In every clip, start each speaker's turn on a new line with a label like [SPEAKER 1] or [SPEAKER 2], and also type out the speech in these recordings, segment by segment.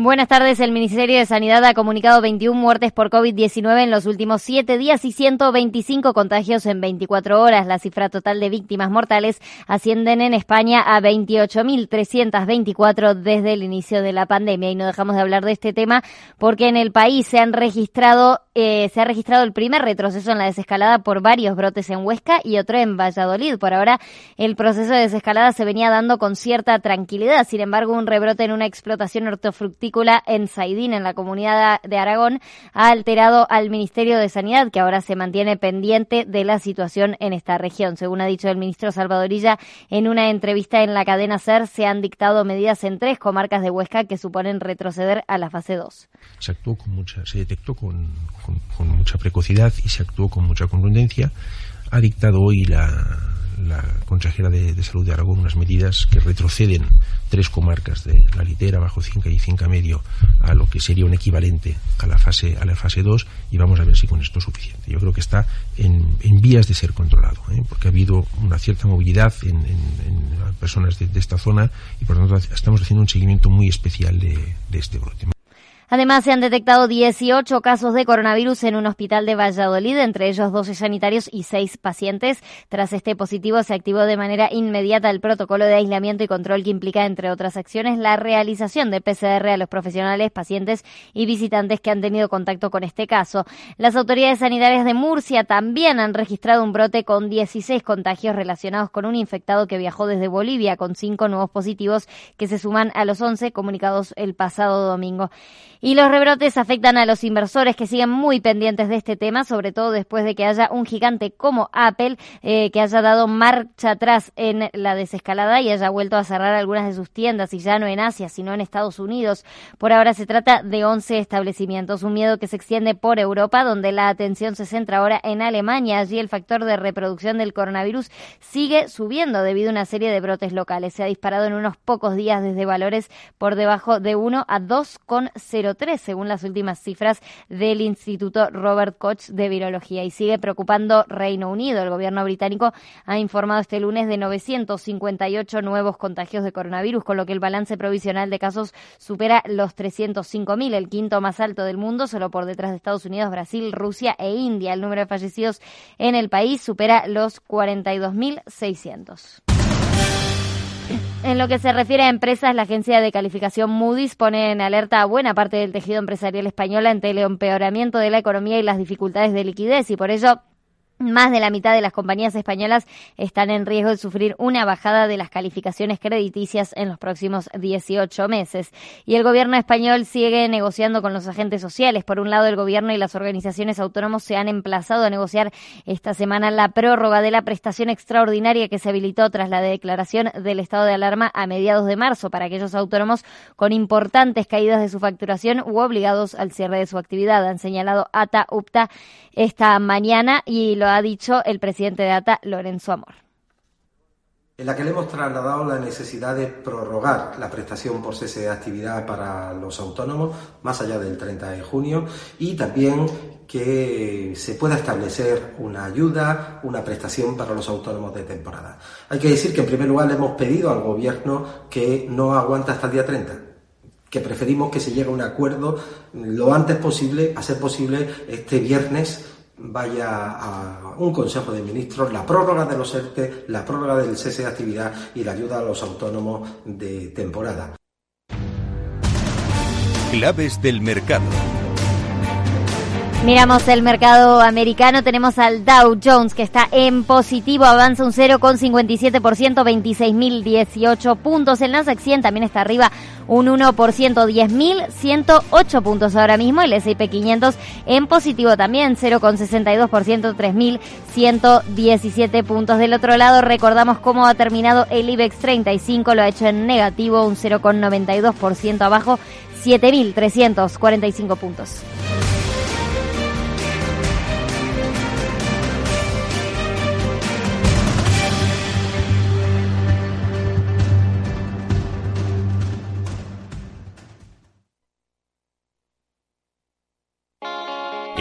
[SPEAKER 1] Buenas tardes. El Ministerio de Sanidad ha comunicado 21 muertes por COVID-19 en los últimos siete días y 125 contagios en 24 horas. La cifra total de víctimas mortales ascienden en España a 28.324 desde el inicio de la pandemia. Y no dejamos de hablar de este tema porque en el país se han registrado eh, se ha registrado el primer retroceso en la desescalada por varios brotes en Huesca y otro en Valladolid. Por ahora, el proceso de desescalada se venía dando con cierta tranquilidad. Sin embargo, un rebrote en una explotación hortofructícola en Saidín, en la comunidad de Aragón, ha alterado al Ministerio de Sanidad, que ahora se mantiene pendiente de la situación en esta región. Según ha dicho el ministro Salvadorilla, en una entrevista en la cadena SER, se han dictado medidas en tres comarcas de Huesca que suponen retroceder a la fase 2.
[SPEAKER 2] Se actuó con mucha, se detectó con con, mucha precocidad y se actuó con mucha contundencia. Ha dictado hoy la, consejera de, Salud de Aragón unas medidas que retroceden tres comarcas de la litera, bajo Cinca y Cinca Medio a lo que sería un equivalente a la fase a la fase 2 y vamos a ver si con esto es suficiente. Yo creo que está en, vías de ser controlado, ¿eh? porque ha habido una cierta movilidad en, personas de, esta zona y por lo tanto estamos haciendo un seguimiento muy especial de, de este brote.
[SPEAKER 1] Además, se han detectado 18 casos de coronavirus en un hospital de Valladolid, entre ellos 12 sanitarios y 6 pacientes. Tras este positivo, se activó de manera inmediata el protocolo de aislamiento y control que implica, entre otras acciones, la realización de PCR a los profesionales, pacientes y visitantes que han tenido contacto con este caso. Las autoridades sanitarias de Murcia también han registrado un brote con 16 contagios relacionados con un infectado que viajó desde Bolivia, con 5 nuevos positivos que se suman a los 11 comunicados el pasado domingo. Y los rebrotes afectan a los inversores que siguen muy pendientes de este tema, sobre todo después de que haya un gigante como Apple eh, que haya dado marcha atrás en la desescalada y haya vuelto a cerrar algunas de sus tiendas y ya no en Asia, sino en Estados Unidos. Por ahora se trata de 11 establecimientos, un miedo que se extiende por Europa, donde la atención se centra ahora en Alemania. Allí el factor de reproducción del coronavirus sigue subiendo debido a una serie de brotes locales. Se ha disparado en unos pocos días desde valores por debajo de 1 a 2,0 según las últimas cifras del Instituto Robert Koch de Virología. Y sigue preocupando Reino Unido. El gobierno británico ha informado este lunes de 958 nuevos contagios de coronavirus, con lo que el balance provisional de casos supera los 305.000, el quinto más alto del mundo, solo por detrás de Estados Unidos, Brasil, Rusia e India. El número de fallecidos en el país supera los 42.600. En lo que se refiere a empresas, la agencia de calificación Moody's pone en alerta a buena parte del tejido empresarial español ante el empeoramiento de la economía y las dificultades de liquidez y por ello más de la mitad de las compañías españolas están en riesgo de sufrir una bajada de las calificaciones crediticias en los próximos 18 meses. Y el gobierno español sigue negociando con los agentes sociales. Por un lado, el gobierno y las organizaciones autónomos se han emplazado a negociar esta semana la prórroga de la prestación extraordinaria que se habilitó tras la declaración del estado de alarma a mediados de marzo para aquellos autónomos con importantes caídas de su facturación u obligados al cierre de su actividad. Han señalado ATA UPTA esta mañana y lo ha dicho el presidente de ATA, Lorenzo Amor
[SPEAKER 3] en la que le hemos trasladado la necesidad de prorrogar la prestación por cese de actividad para los autónomos más allá del 30 de junio y también que se pueda establecer una ayuda, una prestación para los autónomos de temporada. Hay que decir que en primer lugar le hemos pedido al gobierno que no aguanta hasta el día 30, que preferimos que se llegue a un acuerdo lo antes posible, a ser posible este viernes vaya a un Consejo de Ministros la prórroga de los ERTE, la prórroga del cese de actividad y la ayuda a los autónomos de temporada.
[SPEAKER 4] Claves del mercado.
[SPEAKER 1] Miramos el mercado americano, tenemos al Dow Jones que está en positivo, avanza un 0,57%, 26.018 puntos. El Nasdaq 100 también está arriba un 1%, 10.108 puntos ahora mismo. El S&P 500 en positivo también, 0,62%, 3.117 puntos. Del otro lado, recordamos cómo ha terminado el IBEX 35, lo ha hecho en negativo, un 0,92% abajo, 7.345 puntos.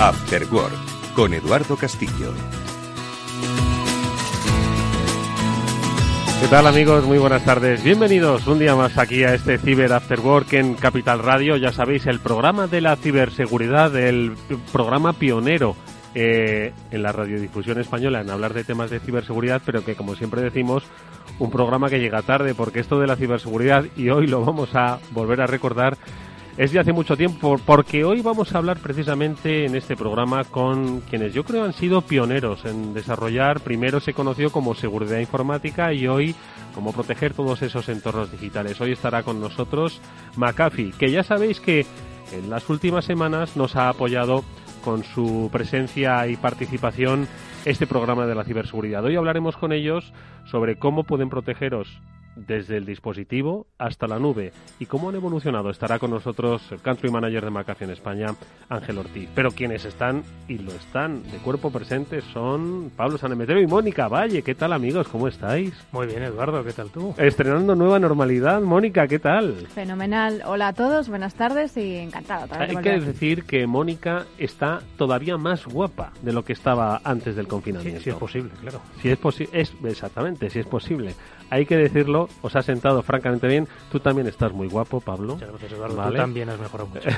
[SPEAKER 4] After Work con Eduardo Castillo.
[SPEAKER 5] ¿Qué tal amigos? Muy buenas tardes. Bienvenidos un día más aquí a este Ciber After Work en Capital Radio. Ya sabéis, el programa de la ciberseguridad, el programa pionero eh, en la radiodifusión española en hablar de temas de ciberseguridad, pero que como siempre decimos, un programa que llega tarde, porque esto de la ciberseguridad, y hoy lo vamos a volver a recordar, es de hace mucho tiempo, porque hoy vamos a hablar precisamente en este programa con quienes yo creo han sido pioneros en desarrollar, primero se conoció como seguridad informática y hoy como proteger todos esos entornos digitales. Hoy estará con nosotros McAfee, que ya sabéis que en las últimas semanas nos ha apoyado con su presencia y participación este programa de la ciberseguridad. Hoy hablaremos con ellos sobre cómo pueden protegeros desde el dispositivo hasta la nube y cómo han evolucionado. Estará con nosotros el Country Manager de McAfee en España, Ángel Ortiz. Pero quienes están y lo están de cuerpo presente son Pablo Sanemetero y Mónica Valle. ¿Qué tal amigos? ¿Cómo estáis?
[SPEAKER 6] Muy bien, Eduardo. ¿Qué tal tú?
[SPEAKER 5] Estrenando nueva normalidad. Mónica, ¿qué tal?
[SPEAKER 7] Fenomenal. Hola a todos, buenas tardes y encantado.
[SPEAKER 5] Hay que decir que Mónica está todavía más guapa de lo que estaba antes del confinamiento.
[SPEAKER 6] Sí, sí es posible, claro.
[SPEAKER 5] Si es posible, es exactamente, si es posible hay que decirlo, os ha sentado francamente bien. Tú también estás muy guapo, Pablo.
[SPEAKER 6] Muchas gracias, Eduardo. Tú también has mejorado mucho.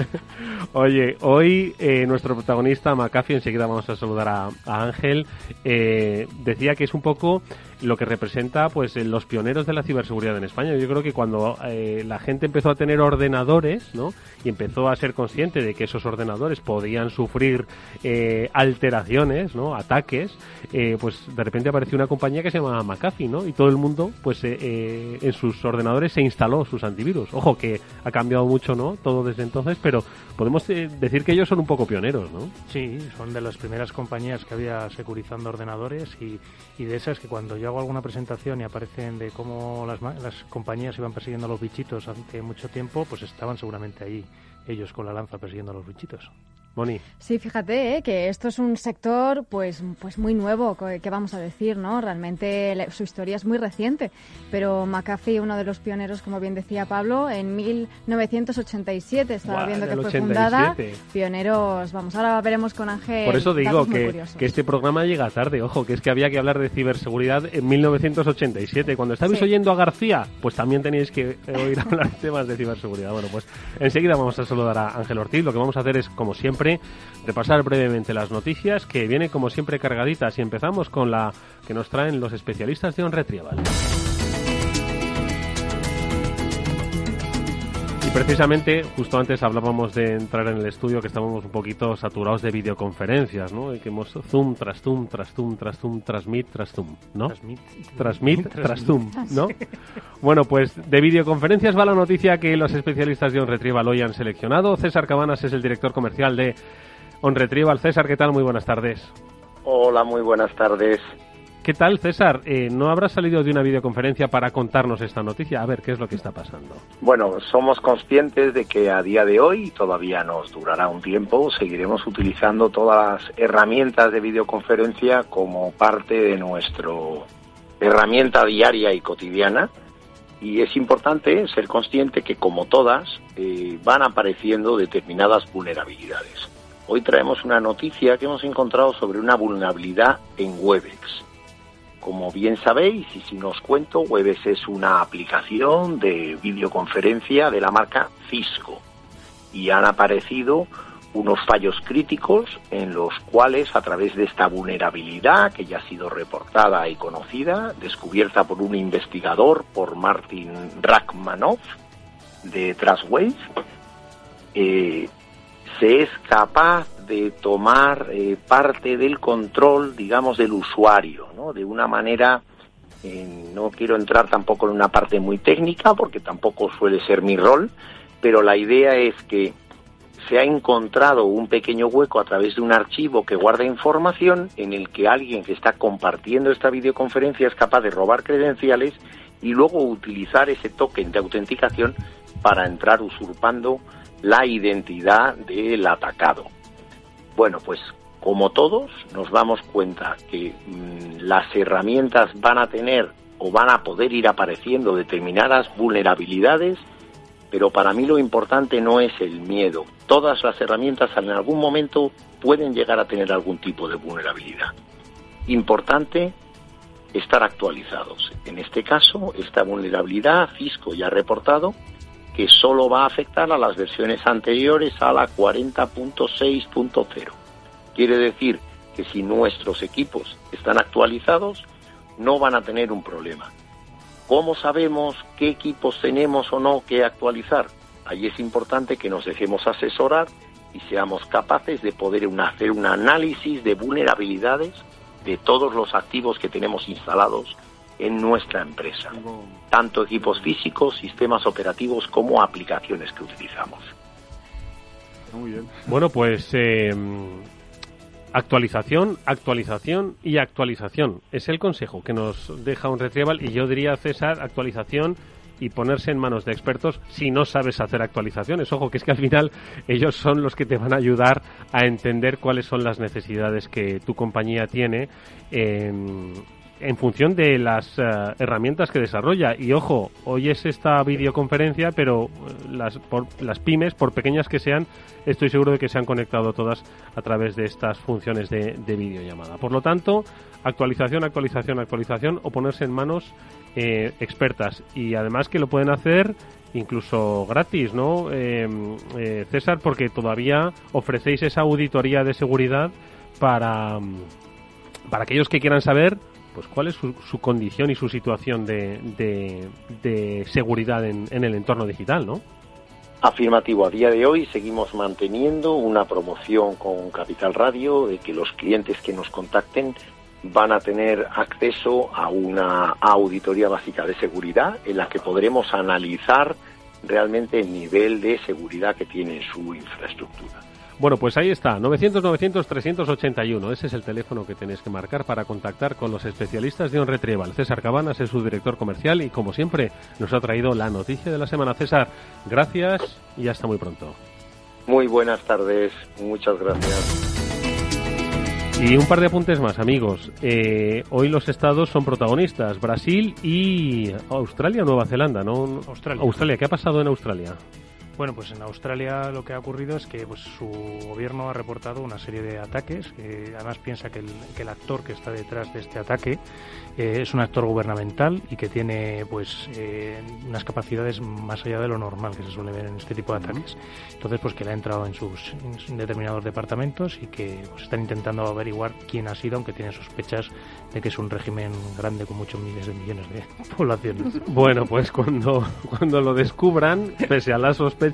[SPEAKER 5] Oye, hoy eh, nuestro protagonista, McAfee, enseguida vamos a saludar a, Ángel, eh, decía que es un poco lo que representa pues los pioneros de la ciberseguridad en España. Yo creo que cuando eh, la gente empezó a tener ordenadores, ¿no? Y empezó a ser consciente de que esos ordenadores podían sufrir eh, alteraciones, ¿no? Ataques, eh, pues de repente apareció una compañía que se llama McAfee, ¿no? Y todo el mundo, pues en sus ordenadores se instaló sus antivirus. Ojo que ha cambiado mucho, ¿no? Todo desde entonces, pero podemos decir que ellos son un poco pioneros, ¿no?
[SPEAKER 6] Sí, son de las primeras compañías que había securizando ordenadores y, y de esas que cuando hago alguna presentación y aparecen de cómo las, las compañías iban persiguiendo a los bichitos hace mucho tiempo, pues estaban seguramente ahí ellos con la lanza persiguiendo a los bichitos.
[SPEAKER 7] Sí, fíjate ¿eh? que esto es un sector pues, pues muy nuevo, que vamos a decir, ¿no? Realmente su historia es muy reciente, pero McAfee, uno de los pioneros, como bien decía Pablo, en 1987 estaba viendo que fue fundada. Pioneros, vamos, ahora veremos con Ángel.
[SPEAKER 5] Por eso digo que, que, este programa llega tarde, ojo, que es que había que hablar de ciberseguridad en 1987. Cuando estabais oyendo a García, pues también tenéis que oír hablar de temas de ciberseguridad. Bueno, pues enseguida vamos a saludar a Ángel Ortiz. Lo que vamos a hacer es, como siempre, repasar brevemente las noticias que viene como siempre cargaditas y empezamos con la que nos traen los especialistas de On Retrieval. precisamente, justo antes hablábamos de entrar en el estudio que estábamos un poquito saturados de videoconferencias, ¿no? Y que hemos Zoom tras Zoom, tras Zoom, tras Zoom, tras Meet, tras Zoom, ¿no? Tras Meet, tras Zoom, ¿no? Bueno, pues de videoconferencias va la noticia que los especialistas de OnRetrieval hoy han seleccionado. César Cabanas es el director comercial de OnRetrieval. César, ¿qué tal? Muy buenas tardes.
[SPEAKER 8] Hola, muy buenas tardes.
[SPEAKER 5] ¿Qué tal, César? Eh, ¿No habrás salido de una videoconferencia para contarnos esta noticia? A ver, ¿qué es lo que está pasando?
[SPEAKER 8] Bueno, somos conscientes de que a día de hoy, todavía nos durará un tiempo, seguiremos utilizando todas las herramientas de videoconferencia como parte de nuestra herramienta diaria y cotidiana. Y es importante ser consciente que, como todas, eh, van apareciendo determinadas vulnerabilidades. Hoy traemos una noticia que hemos encontrado sobre una vulnerabilidad en Webex. Como bien sabéis, y si nos cuento, Webex es una aplicación de videoconferencia de la marca Cisco. Y han aparecido unos fallos críticos en los cuales a través de esta vulnerabilidad que ya ha sido reportada y conocida, descubierta por un investigador, por Martin Rachmanov de Trustwave, eh, se es capaz de tomar eh, parte del control, digamos, del usuario. De una manera, eh, no quiero entrar tampoco en una parte muy técnica, porque tampoco suele ser mi rol, pero la idea es que se ha encontrado un pequeño hueco a través de un archivo que guarda información en el que alguien que está compartiendo esta videoconferencia es capaz de robar credenciales y luego utilizar ese token de autenticación para entrar usurpando la identidad del atacado. Bueno, pues como todos nos damos cuenta que mm, las herramientas van a tener o van a poder ir apareciendo determinadas vulnerabilidades, pero para mí lo importante no es el miedo. Todas las herramientas en algún momento pueden llegar a tener algún tipo de vulnerabilidad. Importante estar actualizados. En este caso, esta vulnerabilidad Cisco ya ha reportado que solo va a afectar a las versiones anteriores a la 40.6.0. Quiere decir que si nuestros equipos están actualizados, no van a tener un problema. ¿Cómo sabemos qué equipos tenemos o no que actualizar? Ahí es importante que nos dejemos asesorar y seamos capaces de poder hacer un análisis de vulnerabilidades de todos los activos que tenemos instalados en nuestra empresa, tanto equipos físicos, sistemas operativos como aplicaciones que utilizamos.
[SPEAKER 5] Muy bien. Bueno, pues eh, actualización, actualización y actualización. Es el consejo que nos deja un retrieval y yo diría, César, actualización y ponerse en manos de expertos si no sabes hacer actualizaciones. Ojo, que es que al final ellos son los que te van a ayudar a entender cuáles son las necesidades que tu compañía tiene en, en función de las eh, herramientas que desarrolla. Y ojo, hoy es esta videoconferencia, pero eh, las, por, las pymes, por pequeñas que sean, estoy seguro de que se han conectado todas a través de estas funciones de, videollamada. Por lo tanto, actualización, actualización, actualización o ponerse en manos eh, expertas. Y además que lo pueden hacer incluso gratis, ¿no? César, porque todavía ofrecéis esa auditoría de seguridad para, para aquellos que quieran saber pues cuál es su, condición y su situación de, seguridad en, en, el entorno digital, ¿no?
[SPEAKER 8] Afirmativo, a día de hoy seguimos manteniendo una promoción con Capital Radio de que los clientes que nos contacten van a tener acceso a una auditoría básica de seguridad en la que podremos analizar realmente el nivel de seguridad que tiene su infraestructura.
[SPEAKER 5] Bueno, pues ahí está, 900-900-381. Ese es el teléfono que tenéis que marcar para contactar con los especialistas de On Retrieval. César Cabanas es su director comercial y, como siempre, nos ha traído la noticia de la semana. César, gracias y hasta muy pronto.
[SPEAKER 8] Muy buenas tardes, muchas gracias.
[SPEAKER 5] Y un par de apuntes más, amigos. Eh, hoy los estados son protagonistas, Brasil y Australia, Nueva Zelanda, ¿no?
[SPEAKER 6] Australia.
[SPEAKER 5] Australia, ¿qué ha pasado en Australia?
[SPEAKER 6] Bueno, pues en Australia lo que ha ocurrido es que pues, su gobierno ha reportado una serie de ataques. Que además piensa que el, que el actor que está detrás de este ataque eh, es un actor gubernamental y que tiene pues eh, unas capacidades más allá de lo normal que se suele ver en este tipo de ataques. Entonces, pues que le ha entrado en sus en determinados departamentos y que pues, están intentando averiguar quién ha sido, aunque tienen sospechas de que es un régimen grande con muchos miles de millones de poblaciones.
[SPEAKER 5] Bueno, pues cuando, cuando lo descubran, pese a las sospechas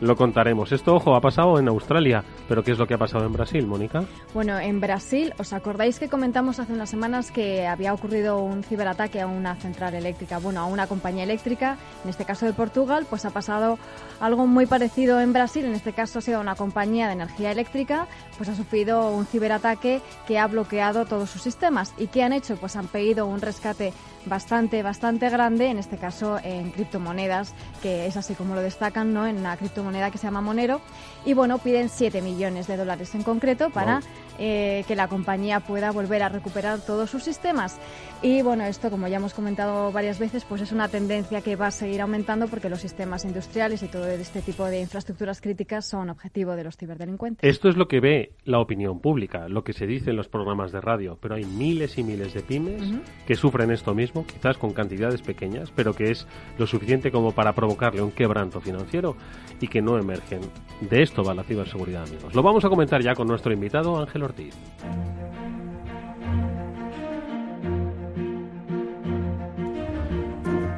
[SPEAKER 5] lo contaremos. Esto, ojo, ha pasado en Australia, pero ¿qué es lo que ha pasado en Brasil, Mónica?
[SPEAKER 7] Bueno, en Brasil, ¿os acordáis que comentamos hace unas semanas que había ocurrido un ciberataque a una central eléctrica, bueno, a una compañía eléctrica, en este caso de Portugal, pues ha pasado algo muy parecido en Brasil, en este caso ha sido una compañía de energía eléctrica, pues ha sufrido un ciberataque que ha bloqueado todos sus sistemas. ¿Y qué han hecho? Pues han pedido un rescate bastante, bastante grande, en este caso en criptomonedas, que es así como lo destacan, ¿no? En una criptomoneda que se llama Monero. Y bueno, piden 7 millones de dólares en concreto para eh, que la compañía pueda volver a recuperar todos sus sistemas. Y bueno, esto, como ya hemos comentado varias veces, pues es una tendencia que va a seguir aumentando porque los sistemas industriales y todo este tipo de infraestructuras críticas son objetivo de los ciberdelincuentes.
[SPEAKER 5] Esto es lo que ve la opinión pública, lo que se dice en los programas de radio, pero hay miles y miles de pymes que sufren esto mismo, quizás con cantidades pequeñas, pero que es lo suficiente como para provocarle un quebranto financiero y que no emergen. De esto va la ciberseguridad, amigos. Lo vamos a comentar ya con nuestro invitado Ángel Ortiz.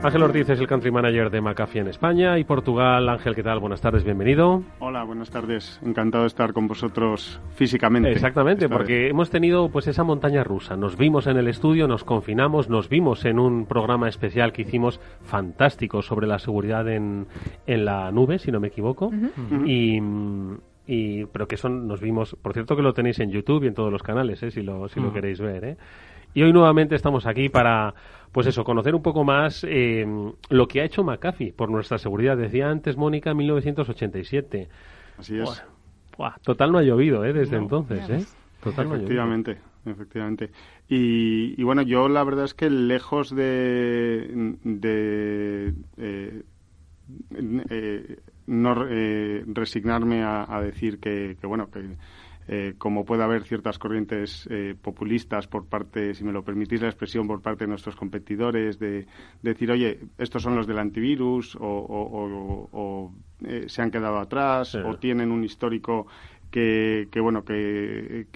[SPEAKER 5] Ángel Ortiz es el country manager de McAfee en España y Portugal. Ángel, ¿qué tal? Buenas tardes, bienvenido.
[SPEAKER 9] Hola, buenas tardes. Encantado de estar con vosotros físicamente.
[SPEAKER 5] Exactamente, porque hemos tenido pues esa montaña rusa. Nos vimos en el estudio, nos confinamos, nos vimos en un programa especial que hicimos fantástico sobre la seguridad en, en la nube, si no me equivoco. Y y pero que son nos vimos por cierto que lo tenéis en YouTube y en todos los canales ¿eh? si lo si lo queréis ver ¿eh? y hoy nuevamente estamos aquí para pues eso, conocer un poco más eh, lo que ha hecho McAfee por nuestra seguridad. Decía antes Mónica, 1987.
[SPEAKER 9] Así es.
[SPEAKER 5] total no ha llovido ¿eh? desde entonces. ¿eh? Total
[SPEAKER 9] efectivamente, efectivamente. Y, bueno, yo la verdad es que lejos de, de eh, eh, no resignarme a, decir que, que bueno, que eh, como puede haber ciertas corrientes eh, populistas por parte, si me lo permitís la expresión, por parte de nuestros competidores, de, decir, oye, estos son los del antivirus, o, eh, se han quedado atrás, o tienen un histórico que, bueno, que,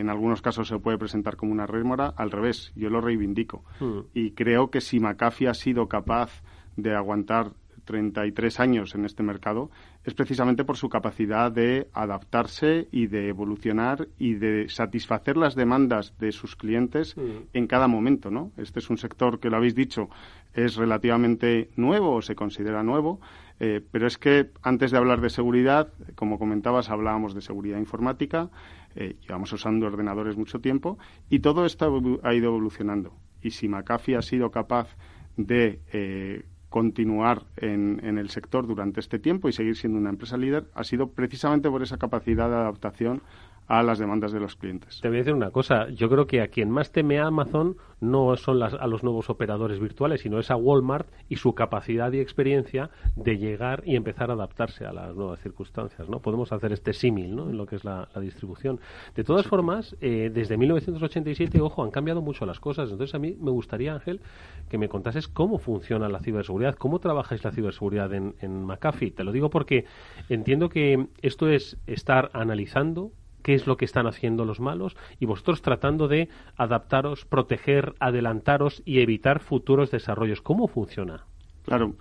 [SPEAKER 9] en algunos casos se puede presentar como una rémora, al revés, yo lo reivindico. Hmm. Y creo que si McAfee ha sido capaz de aguantar 33 años en este mercado es precisamente por su capacidad de adaptarse y de evolucionar y de satisfacer las demandas de sus clientes mm. en cada momento, ¿no? Este es un sector que lo habéis dicho es relativamente nuevo o se considera nuevo, eh, pero es que antes de hablar de seguridad, como comentabas, hablábamos de seguridad informática, eh, llevamos usando ordenadores mucho tiempo y todo esto ha ido evolucionando. Y si McAfee ha sido capaz de eh, continuar en, en, el sector durante este tiempo y seguir siendo una empresa líder ha sido precisamente por esa capacidad de adaptación a las demandas de los clientes.
[SPEAKER 5] Te voy a decir una cosa, yo creo que a quien más teme a Amazon no son las, a los nuevos operadores virtuales, sino es a Walmart y su capacidad y experiencia de llegar y empezar a adaptarse a las nuevas circunstancias. ¿no? Podemos hacer este símil ¿no? en lo que es la, distribución. De todas formas, eh, desde 1987, ojo, han cambiado mucho las cosas. Entonces a mí me gustaría, Ángel, que me contases cómo funciona la ciberseguridad, cómo trabajáis la ciberseguridad en, en McAfee. Te lo digo porque entiendo que esto es estar analizando qué es lo que están haciendo los malos y vosotros tratando de adaptaros, proteger, adelantaros y evitar futuros desarrollos. ¿Cómo funciona?
[SPEAKER 9] Claro.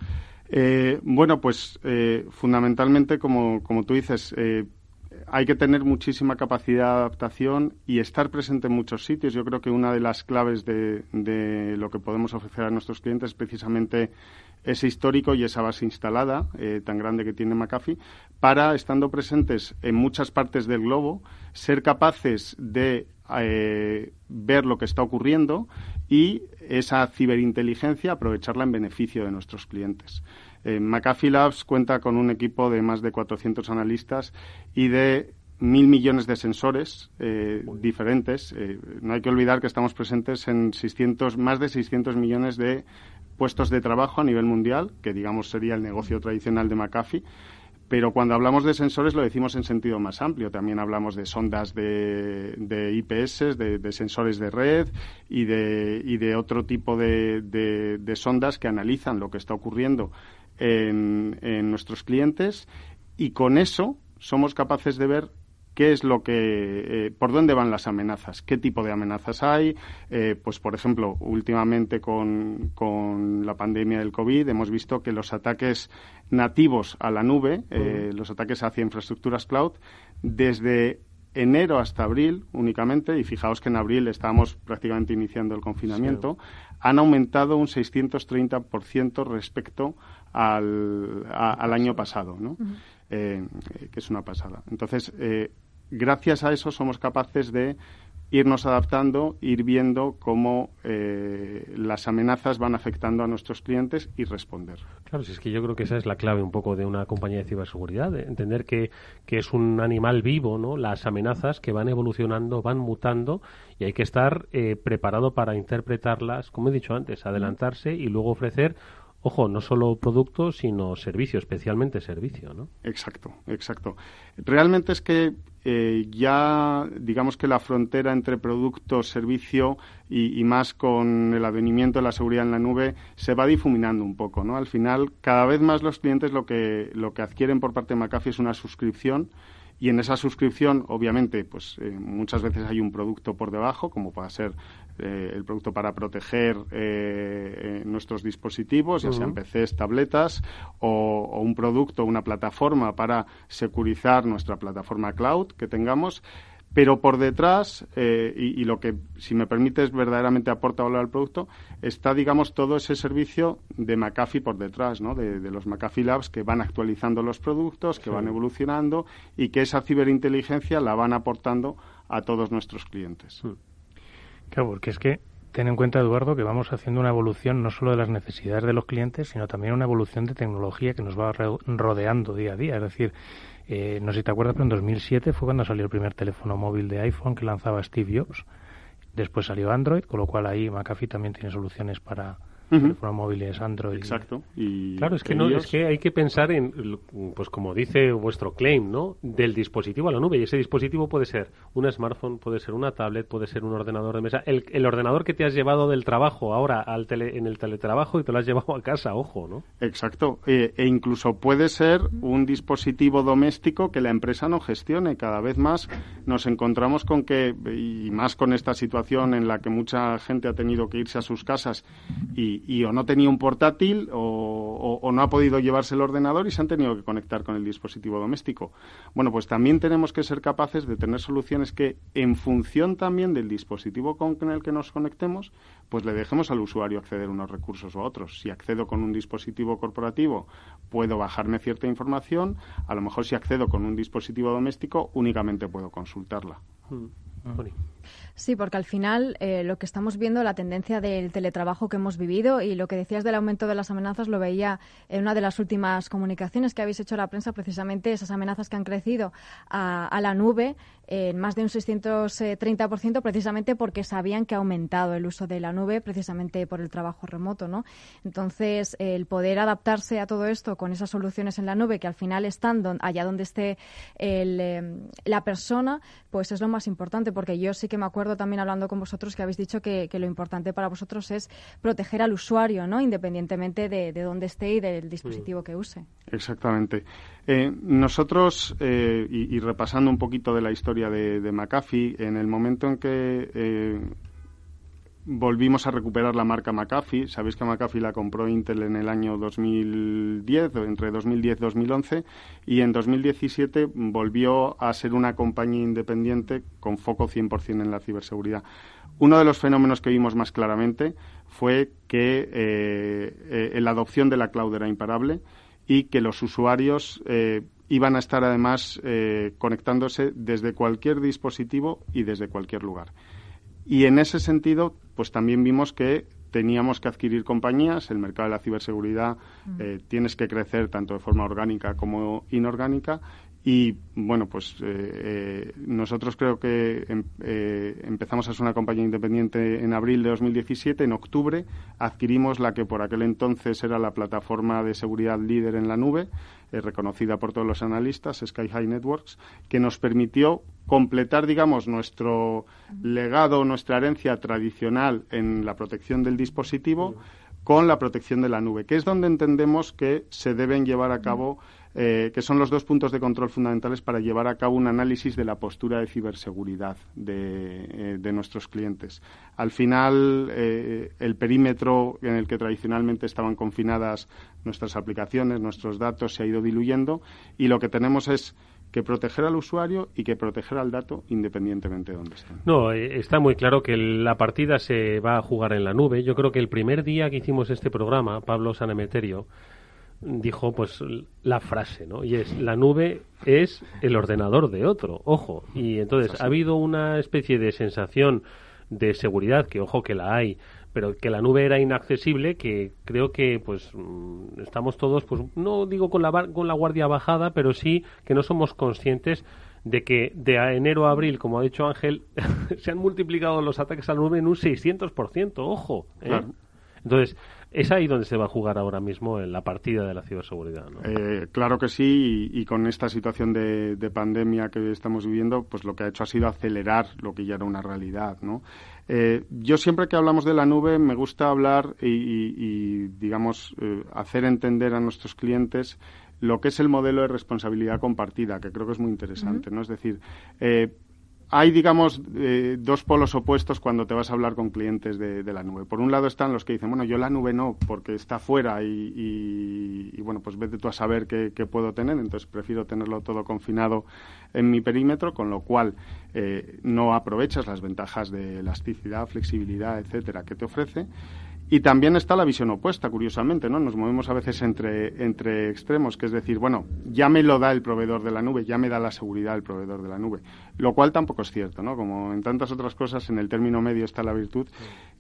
[SPEAKER 9] Eh, bueno, pues eh, fundamentalmente, como, como, tú dices, eh, hay que tener muchísima capacidad de adaptación y estar presente en muchos sitios. Yo creo que una de las claves de, de lo que podemos ofrecer a nuestros clientes es precisamente ese histórico y esa base instalada eh, tan grande que tiene McAfee para, estando presentes en muchas partes del globo, ser capaces de eh, ver lo que está ocurriendo y esa ciberinteligencia aprovecharla en beneficio de nuestros clientes. Eh, McAfee Labs cuenta con un equipo de más de 400 analistas y de mil millones de sensores diferentes. no hay que olvidar que estamos presentes en 600, más de 600 millones de puestos de trabajo a nivel mundial, que digamos sería el negocio tradicional de McAfee, pero cuando hablamos de sensores lo decimos en sentido más amplio. También hablamos de sondas de, IPS, de, sensores de red y de, y de otro tipo de, sondas que analizan lo que está ocurriendo en, en nuestros clientes y con eso somos capaces de ver qué es lo que, eh, por dónde van las amenazas, qué tipo de amenazas hay. Eh, pues, por ejemplo, últimamente con, con, la pandemia del COVID hemos visto que los ataques nativos a la nube, eh, los ataques hacia infraestructuras cloud, desde enero hasta abril únicamente, y fijaos que en abril estábamos prácticamente iniciando el confinamiento, han aumentado un 630% respecto al, al año pasado, ¿no? que es una pasada. Entonces, gracias a eso somos capaces de irnos adaptando, ir viendo cómo eh, las amenazas van afectando a nuestros clientes y responder.
[SPEAKER 5] Claro, si es que yo creo que esa es la clave un poco de una compañía de ciberseguridad, de entender que, que es un animal vivo, ¿no? Las amenazas que van evolucionando, van mutando y hay que estar eh, preparado para interpretarlas, como he dicho antes, adelantarse y luego ofrecer ojo, no solo producto, sino servicio, especialmente servicio, ¿no?
[SPEAKER 9] Exacto, exacto. Realmente es que eh, ya, digamos que la frontera entre producto, servicio y, más con el advenimiento de la seguridad en la nube se va difuminando un poco, ¿no? Al final, cada vez más los clientes lo que, lo que adquieren por parte de McAfee es una suscripción y en esa suscripción, obviamente, pues eh, muchas veces hay un producto por debajo, como puede ser eh, el producto para proteger eh, nuestros dispositivos, ya sean PCs, tabletas, o, un producto, una plataforma para securizar nuestra plataforma cloud que tengamos. Pero por detrás, eh, y, lo que, si me permites, verdaderamente aporta valor al producto, está, digamos, todo ese servicio de McAfee por detrás, ¿no? De, los McAfee Labs que van actualizando los productos, que van evolucionando y que esa ciberinteligencia la van aportando a todos nuestros clientes. Hmm.
[SPEAKER 6] Claro, porque es que ten en cuenta, Eduardo, que vamos haciendo una evolución no solo de las necesidades de los clientes, sino también una evolución de tecnología que nos va rodeando día a día. Es decir, eh, no sé si te acuerdas, pero en 2007 fue cuando salió el primer teléfono móvil de iPhone que lanzaba Steve Jobs. Después salió Android, con lo cual ahí McAfee también tiene soluciones para, móvil es Android.
[SPEAKER 9] Exacto.
[SPEAKER 5] Y claro, es que, no, es que hay que pensar en, pues como dice vuestro claim, ¿no? Del dispositivo a la nube. Y ese dispositivo puede ser un smartphone, puede ser una tablet, puede ser un ordenador de mesa. El, el ordenador que te has llevado del trabajo ahora al tele, en el teletrabajo y te lo has llevado a casa, ojo, ¿no?
[SPEAKER 9] Exacto. E, e incluso puede ser un dispositivo doméstico que la empresa no gestione. Cada vez más nos encontramos con que, y más con esta situación en la que mucha gente ha tenido que irse a sus casas y y, o no tenía un portátil o, no ha podido llevarse el ordenador y se han tenido que conectar con el dispositivo doméstico. Bueno, pues también tenemos que ser capaces de tener soluciones que, en función también del dispositivo con el que nos conectemos, pues le dejemos al usuario acceder unos recursos o a otros. Si accedo con un dispositivo corporativo, puedo bajarme cierta información. A lo mejor si accedo con un dispositivo doméstico, únicamente puedo consultarla. Mm.
[SPEAKER 7] Sí, porque al final eh, lo que estamos viendo, la tendencia del teletrabajo que hemos vivido y lo que decías del aumento de las amenazas, lo veía en una de las últimas comunicaciones que habéis hecho a la prensa, precisamente esas amenazas que han crecido a, la nube en más de un 630%, precisamente porque sabían que ha aumentado el uso de la nube, precisamente por el trabajo remoto. ¿no? Entonces, el poder adaptarse a todo esto con esas soluciones en la nube, que al final están allá donde esté em, la persona, pues es lo más importante, porque yo sí que me acuerdo también hablando con vosotros que habéis dicho que, lo importante para vosotros es proteger al usuario, ¿no? Independientemente de, dónde esté y del dispositivo que use.
[SPEAKER 9] Exactamente. Eh, nosotros, eh, y, repasando un poquito de la historia de, McAfee, en el momento en que eh, volvimos a recuperar la marca McAfee. Sabéis que McAfee la compró Intel en el año 2010, entre 2010 y 2011, y en 2017 volvió a ser una compañía independiente con foco 100% en la ciberseguridad. Uno de los fenómenos que vimos más claramente fue que eh, la adopción de la cloud era imparable y que los usuarios eh, iban a estar además conectándose desde cualquier dispositivo y desde cualquier lugar. Y en ese sentido, pues también vimos que teníamos que adquirir compañías, el mercado de la ciberseguridad eh, tienes que crecer tanto de forma orgánica como inorgánica y bueno, pues eh, eh, nosotros creo que em, eh, empezamos a ser una compañía independiente en abril de 2017. En octubre adquirimos la que por aquel entonces era la plataforma de seguridad líder en la nube, reconocida por todos los analistas, Sky High Networks, que nos permitió completar, digamos, nuestro legado, nuestra herencia tradicional en la protección del dispositivo con la protección de la nube, que es donde entendemos que se deben llevar a cabo eh, que son los dos puntos de control fundamentales para llevar a cabo un análisis de la postura de ciberseguridad de, eh, nuestros clientes. Al final, eh, el perímetro en el que tradicionalmente estaban confinadas nuestras aplicaciones, nuestros datos, se ha ido diluyendo y lo que tenemos es que proteger al usuario y que proteger al dato independientemente de dónde estén.
[SPEAKER 5] No, está muy claro que la partida se va a jugar en la nube. Yo creo que el primer día que hicimos este programa, Pablo Sanemeterio, dijo pues la frase, ¿no? Y es, la nube es el ordenador de otro, ojo. Y entonces ha habido una especie de sensación de seguridad, que ojo que la hay, pero que la nube era inaccesible, que creo que pues mm, estamos todos, pues no digo con la, con la guardia bajada, pero sí que no somos conscientes de que de enero a abril, como ha dicho Ángel, se han multiplicado los ataques a la nube en un 600%, ojo. ¿eh? Entonces, es ahí donde se va a jugar ahora mismo en la partida de la ciberseguridad. ¿no?
[SPEAKER 9] Eh, claro que sí, y, con esta situación de, pandemia que estamos viviendo, pues lo que ha hecho ha sido acelerar lo que ya era una realidad. ¿no? Eh, yo siempre que hablamos de la nube me gusta hablar y, digamos, eh, hacer entender a nuestros clientes lo que es el modelo de responsabilidad compartida, que creo que es muy interesante, ¿no? Es decir, hay, digamos, eh, dos polos opuestos cuando te vas a hablar con clientes de, la nube. Por un lado están los que dicen, bueno, yo la nube no, porque está fuera y, bueno, pues vete tú a saber qué, puedo tener, entonces prefiero tenerlo todo confinado en mi perímetro, con lo cual eh, no aprovechas las ventajas de elasticidad, flexibilidad, etcétera, que te ofrece. Y también está la visión opuesta, curiosamente, ¿no? Nos movemos a veces entre, entre extremos, que es decir, bueno, ya me lo da el proveedor de la nube, ya me da la seguridad el proveedor de la nube, lo cual tampoco es cierto, ¿no? Como en tantas otras cosas, en el término medio está la virtud.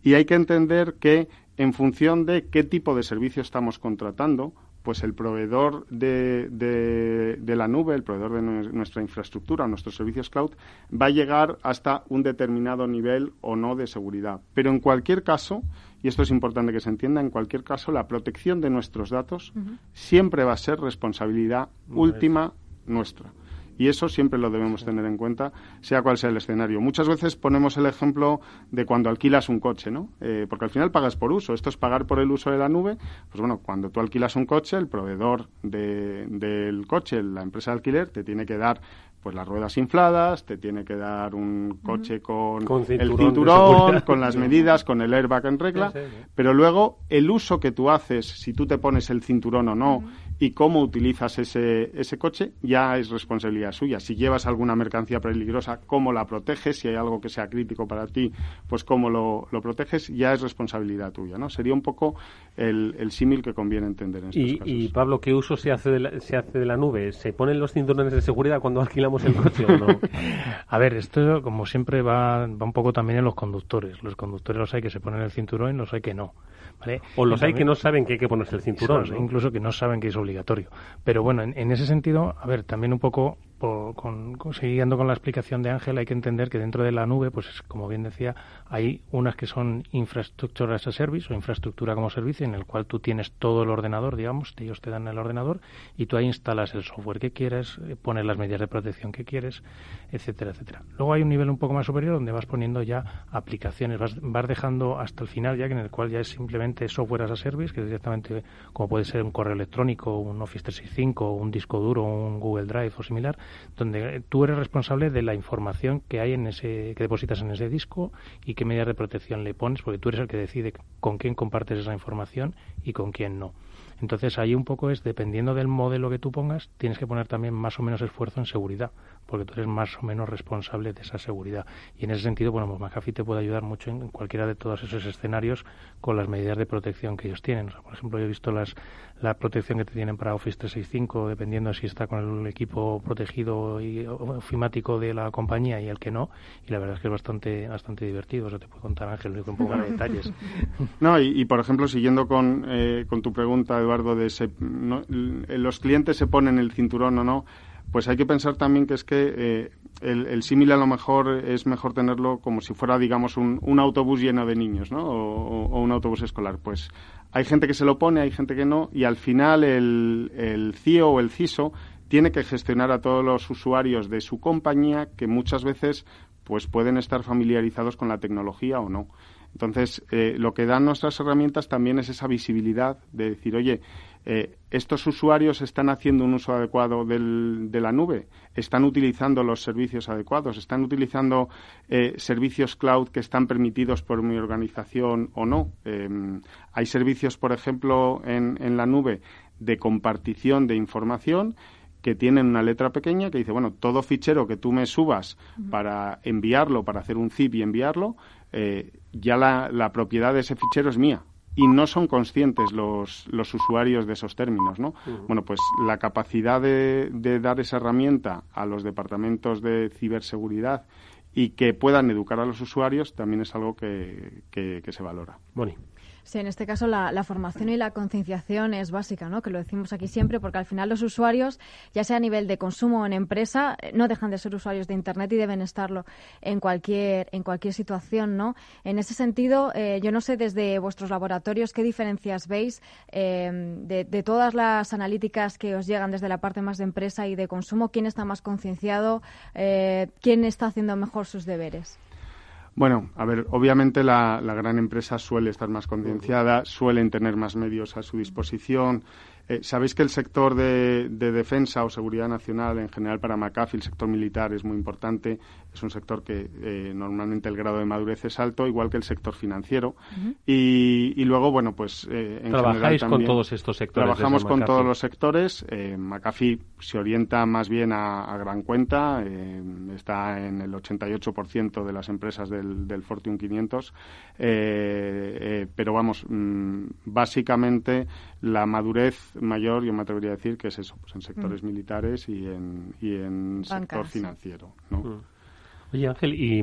[SPEAKER 9] Y hay que entender que en función de qué tipo de servicio estamos contratando, pues el proveedor de, de, la nube, el proveedor de nuestra infraestructura, nuestros servicios cloud, va a llegar hasta un determinado nivel o no de seguridad. Pero en cualquier caso, y esto es importante que se entienda, en cualquier caso, la protección de nuestros datos siempre va a ser responsabilidad última nuestra. Y eso siempre lo debemos tener en cuenta, sea cual sea el escenario. Muchas veces ponemos el ejemplo de cuando alquilas un coche, ¿no? Eh, porque al final pagas por uso. Esto es pagar por el uso de la nube. Pues bueno, cuando tú alquilas un coche, el proveedor del coche, la empresa de alquiler, te tiene que dar pues las ruedas infladas, te tiene que dar un coche con, el cinturón, con las medidas, con el airbag en regla, pero luego el uso que tú haces, si tú te pones el cinturón o no, y cómo utilizas ese, ese coche ya es responsabilidad suya. Si llevas alguna mercancía peligrosa, cómo la proteges, si hay algo que sea crítico para ti, pues cómo lo, lo proteges, ya es responsabilidad tuya, ¿no? Sería un poco el, el símil que conviene entender en estos
[SPEAKER 5] y,
[SPEAKER 9] casos.
[SPEAKER 5] Y Pablo, ¿qué uso se hace, de la, se hace de la nube? ¿Se ponen los cinturones de seguridad cuando alquilamos el coche o no?
[SPEAKER 6] A ver, esto como siempre va, va un poco también en los conductores. Los conductores los hay que se ponen el cinturón y los hay que no.
[SPEAKER 5] O los hay que no saben que hay que ponerse el cinturón.
[SPEAKER 6] Incluso que no saben que es obligatorio. Pero bueno, en, ese sentido, a ver, también un poco con, siguiendo con la explicación de Ángel, hay que entender que dentro de la nube, pues como bien decía, hay unas que son infraestructura as a service o infraestructura como servicio, en el cual tú tienes todo el ordenador, digamos, ellos te dan el ordenador y tú ahí instalas el software que quieres, eh, pones las medidas de protección que quieres, etcétera, etcétera. Luego hay un nivel un poco más superior donde vas poniendo ya aplicaciones, vas, vas dejando hasta el final ya que en el cual ya es simplemente software as a service, que es directamente como puede ser un correo electrónico, un Office 365, un disco duro, un Google Drive o similar, donde tú eres responsable de la información que hay en ese que depositas en ese disco y qué medidas de protección le pones, porque tú eres el que decide con quién compartes esa información y con quién no. Entonces ahí un poco es, dependiendo del modelo que tú pongas, tienes que poner también más o menos esfuerzo en seguridad, porque tú eres más o menos responsable de esa seguridad. Y en ese sentido, bueno, pues McAfee te puede ayudar mucho en cualquiera de todos esos escenarios con las medidas de protección que ellos tienen. por ejemplo, yo he visto las, la protección que te tienen para Office 365, dependiendo si está con el equipo protegido y ofimático de la compañía y el que no, y la verdad es que es bastante bastante divertido. Eso te puede contar Ángel con un poco de detalles.
[SPEAKER 9] No, y, por ejemplo, siguiendo con, eh, con tu pregunta, Eduardo, de los clientes se ponen el cinturón o no, pues hay que pensar también que es que eh, el, el símil a lo mejor es mejor tenerlo como si fuera, digamos, un, un autobús lleno de niños, ¿no? O, un autobús escolar. Pues hay gente que se lo pone, hay gente que no, y al final el, el CIO o el CISO tiene que gestionar a todos los usuarios de su compañía que muchas veces pues pueden estar familiarizados con la tecnología o no. Entonces, eh, lo que dan nuestras herramientas también es esa visibilidad de decir, oye, eh, estos usuarios están haciendo un uso adecuado de la nube, están utilizando los servicios adecuados, están utilizando eh, servicios cloud que están permitidos por mi organización o no. hay servicios, por ejemplo, en, en la nube de compartición de información que tienen una letra pequeña que dice, bueno, todo fichero que tú me subas para enviarlo, para hacer un zip y enviarlo, eh, ya la, propiedad de ese fichero es mía y no son conscientes los, los usuarios de esos términos, ¿no? Bueno, pues la capacidad de, dar esa herramienta a los departamentos de ciberseguridad y que puedan educar a los usuarios también es algo que, que, que se valora.
[SPEAKER 5] Boni.
[SPEAKER 7] Sí, en este caso la, formación y la concienciación es básica, ¿no? Que lo decimos aquí siempre, porque al final los usuarios, ya sea a nivel de consumo o en empresa, eh, no dejan de ser usuarios de Internet y deben estarlo en cualquier, en cualquier situación, ¿no? En ese sentido, eh, yo no sé desde vuestros laboratorios qué diferencias veis eh, de, todas las analíticas que os llegan desde la parte más de empresa y de consumo, quién está más concienciado, quién está haciendo mejor sus deberes.
[SPEAKER 9] Bueno, a ver, obviamente la, la, gran empresa suele estar más concienciada, suelen tener más medios a su disposición, eh, Sabéis que el sector de, defensa o seguridad nacional en general para McAfee, el sector militar, es muy importante. Es un sector que eh, normalmente el grado de madurez es alto, igual que el sector financiero. y, luego, bueno, pues
[SPEAKER 5] eh, en ¿Trabajáis con todos estos sectores?
[SPEAKER 9] Trabajamos con todos los sectores. McAfee se orienta más bien a, gran cuenta. está en el 88% de las empresas del, del Fortune 500. pero vamos, mm, básicamente la madurez mayor, yo me atrevería a decir que es eso, pues en sectores mm. militares y en, y en sector financiero. ¿no? Mm.
[SPEAKER 5] Oye, Ángel, y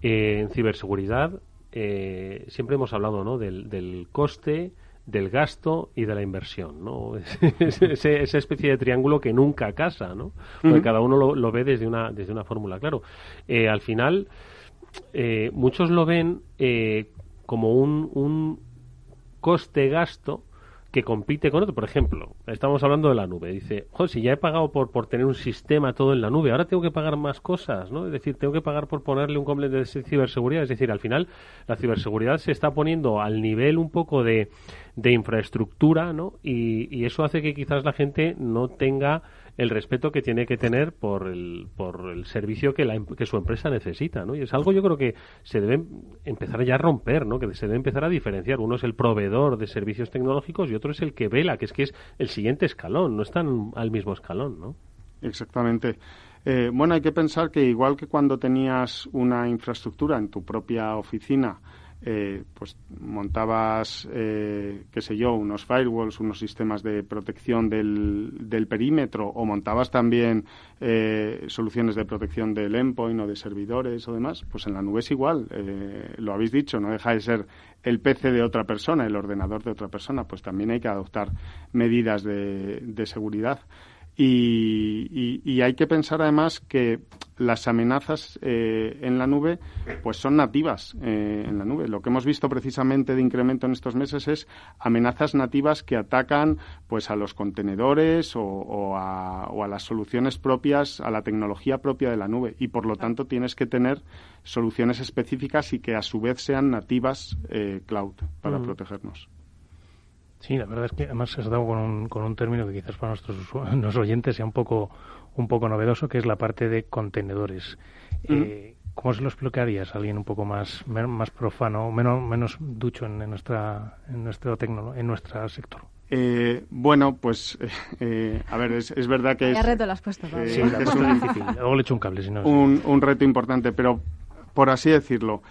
[SPEAKER 5] eh, en ciberseguridad eh, siempre hemos hablado ¿no? del, del coste, del gasto y de la inversión, ¿no? esa especie de triángulo que nunca casa, ¿no? Porque cada uno lo, lo, ve desde una, desde una fórmula, claro. Eh, al final, muchos lo ven como un, un coste-gasto que compite con otro. Por ejemplo, estamos hablando de la nube. Dice, joder, si ya he pagado por, por tener un sistema todo en la nube, ahora tengo que pagar más cosas, ¿no? Es decir, tengo que pagar por ponerle un complemento de ciberseguridad. Es decir, al final la ciberseguridad se está poniendo al nivel un poco de, de infraestructura, ¿no? Y, y eso hace que quizás la gente no tenga el respeto que tiene que tener por el, por el servicio que, la, em, que su empresa necesita, ¿no? Y es algo yo creo que se debe empezar ya a romper, ¿no? Que se debe empezar a diferenciar. Uno es el proveedor de servicios tecnológicos y otro es el que vela, que es que es el siguiente escalón, no están al mismo escalón, ¿no?
[SPEAKER 9] Exactamente. Eh, bueno, hay que pensar que igual que cuando tenías una infraestructura en tu propia oficina, eh, pues montabas, eh, qué sé yo, unos firewalls, unos sistemas de protección del, del perímetro o montabas también eh, soluciones de protección del endpoint o de servidores o demás, pues en la nube es igual. Eh, lo habéis dicho, no deja de ser el PC de otra persona, el ordenador de otra persona, pues también hay que adoptar medidas de, de seguridad. Y, hay que pensar además que las amenazas eh, en la nube pues son nativas eh, en la nube. Lo que hemos visto precisamente de incremento en estos meses es amenazas nativas que atacan pues a los contenedores o, a, las soluciones propias, a la tecnología propia de la nube. Y por lo tanto tienes que tener soluciones específicas y que a su vez sean nativas eh, cloud para protegernos.
[SPEAKER 6] Sí, la verdad es que además se ha dado con un, con un término que quizás para nuestros, nuestros oyentes sea un poco, un poco novedoso, que es la parte de contenedores. Eh, ¿Cómo se lo explicarías a alguien un poco más, más profano, menos, menos ducho en, nuestra, en, nuestro tecno, en nuestro sector?
[SPEAKER 9] Eh, bueno, pues, eh, a ver, es, verdad que
[SPEAKER 7] es... reto lo has puesto,
[SPEAKER 6] eh, sí, es un, difícil. Luego le echo un cable, si no...
[SPEAKER 9] Un, un reto importante, pero por así decirlo,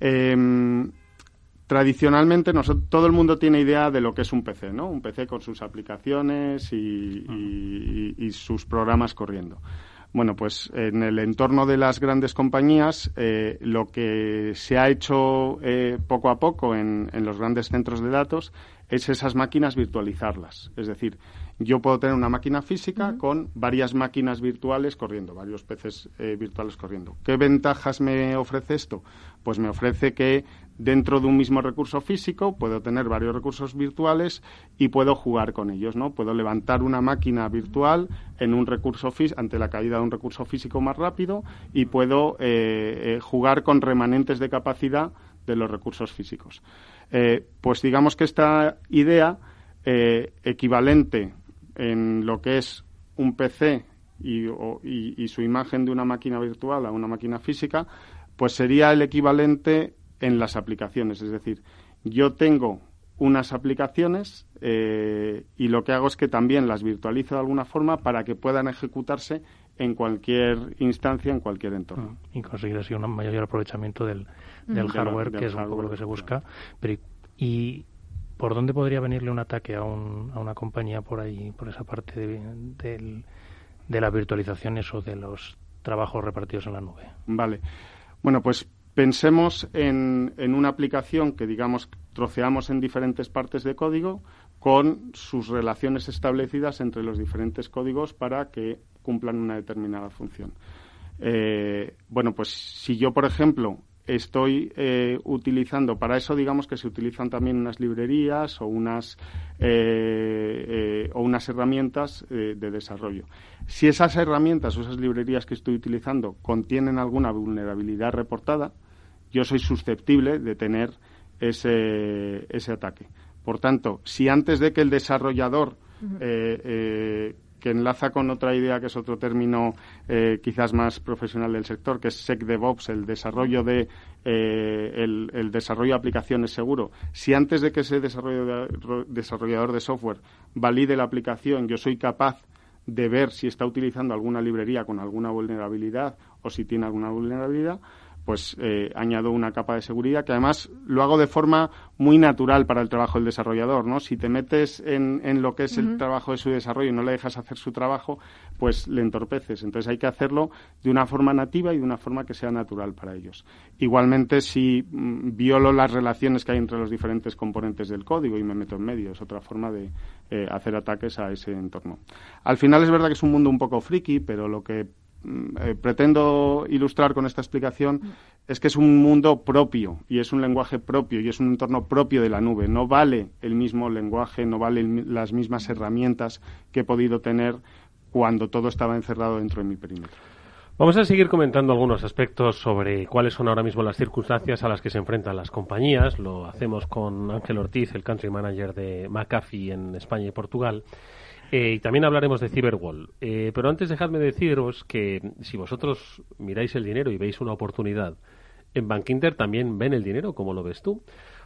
[SPEAKER 9] em, tradicionalmente nosotros, todo el mundo tiene idea de lo que es un PC, ¿no? Un PC con sus aplicaciones y sus programas corriendo. Bueno, pues en el entorno de las grandes compañías, eh, lo que se ha hecho eh, poco a poco en, los grandes centros de datos es esas máquinas virtualizarlas. Es decir, yo puedo tener una máquina física con varias máquinas virtuales corriendo, varios PCs eh, virtuales corriendo. ¿Qué ventajas me ofrece esto? Pues me ofrece que dentro de un mismo recurso físico puedo tener varios recursos virtuales y puedo jugar con ellos, ¿no? Puedo levantar una máquina virtual en un recurso ante la caída de un recurso físico más rápido y puedo eh, eh, jugar con remanentes de capacidad de los recursos físicos. Eh, pues digamos que esta idea equivalente en lo que es un PC y su imagen de una máquina virtual a una máquina física, pues sería el equivalente en las aplicaciones. Es decir, yo tengo unas aplicaciones eh, y lo que hago es que también las virtualizo de alguna forma para que puedan ejecutarse en cualquier instancia, en cualquier entorno.
[SPEAKER 6] Y conseguir así un mayor aprovechamiento del, del hardware, que es un poco lo que se busca. Pero, ¿y por dónde podría venirle un ataque a, un, a una compañía por ahí, por esa parte de, de las virtualizaciones o de los trabajos repartidos en la nube?
[SPEAKER 9] Vale. Bueno, pues Pensemos en, una aplicación que, digamos, troceamos en diferentes partes de código con sus relaciones establecidas entre los diferentes códigos para que cumplan una determinada función. Eh, bueno, pues si yo, por ejemplo, estoy eh, utilizando, para eso digamos que se utilizan también unas librerías o unas, eh, o unas herramientas de desarrollo. Si esas herramientas o esas librerías que estoy utilizando contienen alguna vulnerabilidad reportada, yo soy susceptible de tener ese, ese ataque. Por tanto, si antes de que el desarrollador, eh, eh, que enlaza con otra idea que es otro término eh, quizás más profesional del sector, que es SecDevOps, el desarrollo de el, desarrollo de aplicaciones seguro. Si antes de que ese desarrollador de software valide la aplicación, yo soy capaz de ver si está utilizando alguna librería con alguna vulnerabilidad o si tiene alguna vulnerabilidad, pues eh, añado una capa de seguridad que además lo hago de forma muy natural para el trabajo del desarrollador, ¿no? Si te metes en, en lo que es el trabajo de su desarrollo y no le dejas hacer su trabajo, pues le entorpeces. Entonces hay que hacerlo de una forma nativa y de una forma que sea natural para ellos. Igualmente, si mm, violo las relaciones que hay entre los diferentes componentes del código y me meto en medio, es otra forma de eh, hacer ataques a ese entorno. Al final es verdad que es un mundo un poco friki, pero lo que eh, pretendo ilustrar con esta explicación es que es un mundo propio y es un lenguaje propio y es un entorno propio de la nube. No vale el mismo lenguaje, no valen las mismas herramientas que he podido tener cuando todo estaba encerrado dentro de mi perímetro.
[SPEAKER 5] Vamos a seguir comentando algunos aspectos sobre cuáles son ahora mismo las circunstancias a las que se enfrentan las compañías. Lo hacemos con Ángel Ortiz, el country manager de McAfee en España y Portugal. Eh, y también hablaremos de Cyberwall. Eh, pero antes dejadme deciros que si vosotros miráis el dinero y veis una oportunidad, en Bank Inter también ven el dinero, como lo ves tú.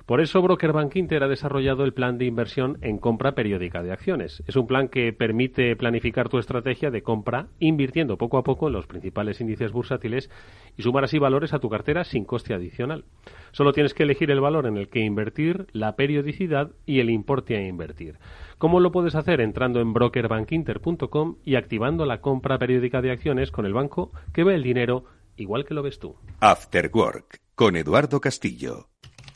[SPEAKER 5] Por eso Broker Bank Inter ha desarrollado el plan de inversión en compra periódica de acciones. Es un plan que permite planificar tu estrategia de compra invirtiendo poco a poco en los principales índices bursátiles y sumar así valores a tu cartera sin coste adicional. Solo tienes que elegir el valor en el que invertir, la periodicidad y el importe a invertir. ¿Cómo lo puedes hacer? Entrando en brokerbankinter.com y activando la compra periódica de acciones con el banco que ve el dinero igual que lo ves tú.
[SPEAKER 4] After Work con Eduardo Castillo.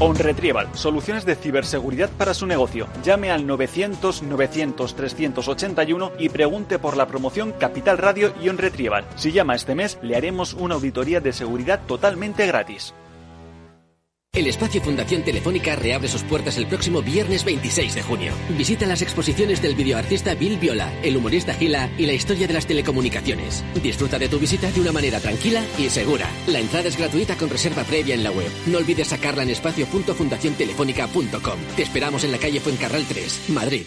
[SPEAKER 10] OnRetrieval, soluciones de ciberseguridad para su negocio. Llame al 900 900 381 y pregunte por la promoción Capital Radio y OnRetrieval. Si llama este mes, le haremos una auditoría de seguridad totalmente gratis.
[SPEAKER 11] El espacio Fundación Telefónica reabre sus puertas el próximo viernes 26 de junio. Visita las exposiciones del videoartista Bill Viola, el humorista Gila y la historia de las telecomunicaciones. Disfruta de tu visita de una manera tranquila y segura. La entrada es gratuita con reserva previa en la web. No olvides sacarla en espacio.fundaciontelefónica.com. Te esperamos en la calle Fuencarral 3, Madrid.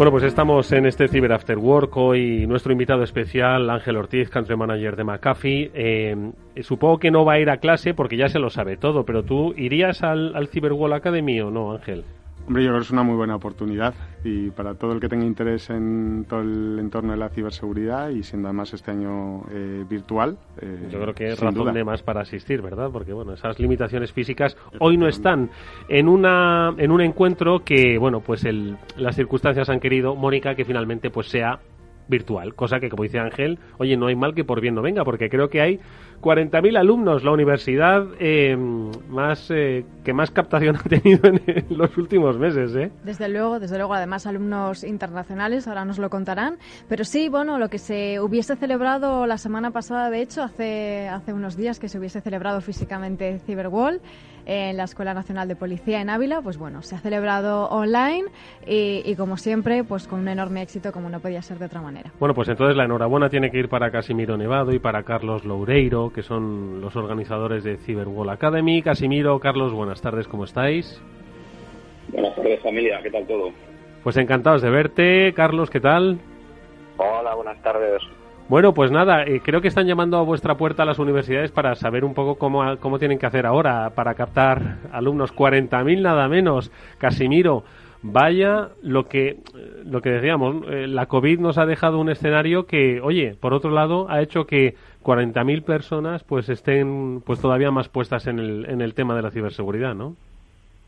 [SPEAKER 5] Bueno, pues estamos en este Cyber After Work. Hoy nuestro invitado especial, Ángel Ortiz, Country Manager de McAfee. Eh, supongo que no va a ir a clase porque ya se lo sabe todo, pero tú irías al, al Cyber World Academy o no, Ángel?
[SPEAKER 9] Hombre, yo creo que es una muy buena oportunidad y para todo el que tenga interés en todo el entorno de la ciberseguridad y siendo además este año eh, virtual.
[SPEAKER 5] Eh, yo creo que es razón de más para asistir, ¿verdad? Porque bueno, esas limitaciones físicas hoy no están en una en un encuentro que bueno, pues el, las circunstancias han querido, Mónica, que finalmente pues sea virtual, cosa que como dice Ángel, oye, no hay mal que por bien no venga, porque creo que hay 40.000 alumnos, la universidad eh, más eh, que más captación ha tenido en, los últimos meses. ¿eh?
[SPEAKER 7] Desde luego, desde luego, además alumnos internacionales, ahora nos lo contarán. Pero sí, bueno, lo que se hubiese celebrado la semana pasada, de hecho, hace, hace unos días que se hubiese celebrado físicamente Cyberwall en la Escuela Nacional de Policía en Ávila, pues bueno, se ha celebrado online y, y, como siempre, pues con un enorme éxito como no podía ser de otra manera.
[SPEAKER 5] Bueno, pues entonces la enhorabuena tiene que ir para Casimiro Nevado y para Carlos Loureiro, que son los organizadores de Cyberwall Academy. Casimiro, Carlos, buenas tardes, ¿cómo estáis?
[SPEAKER 12] Buenas tardes, familia, ¿qué tal todo?
[SPEAKER 5] Pues encantados de verte. Carlos, ¿qué tal?
[SPEAKER 12] Hola, buenas tardes.
[SPEAKER 5] Bueno, pues nada, eh, creo que están llamando a vuestra puerta a las universidades para saber un poco cómo, cómo tienen que hacer ahora para captar alumnos. 40.000 nada menos. Casimiro, vaya lo que, lo que decíamos, eh, la COVID nos ha dejado un escenario que, oye, por otro lado, ha hecho que 40.000 personas pues estén pues todavía más puestas en el, en el tema de la ciberseguridad, ¿no?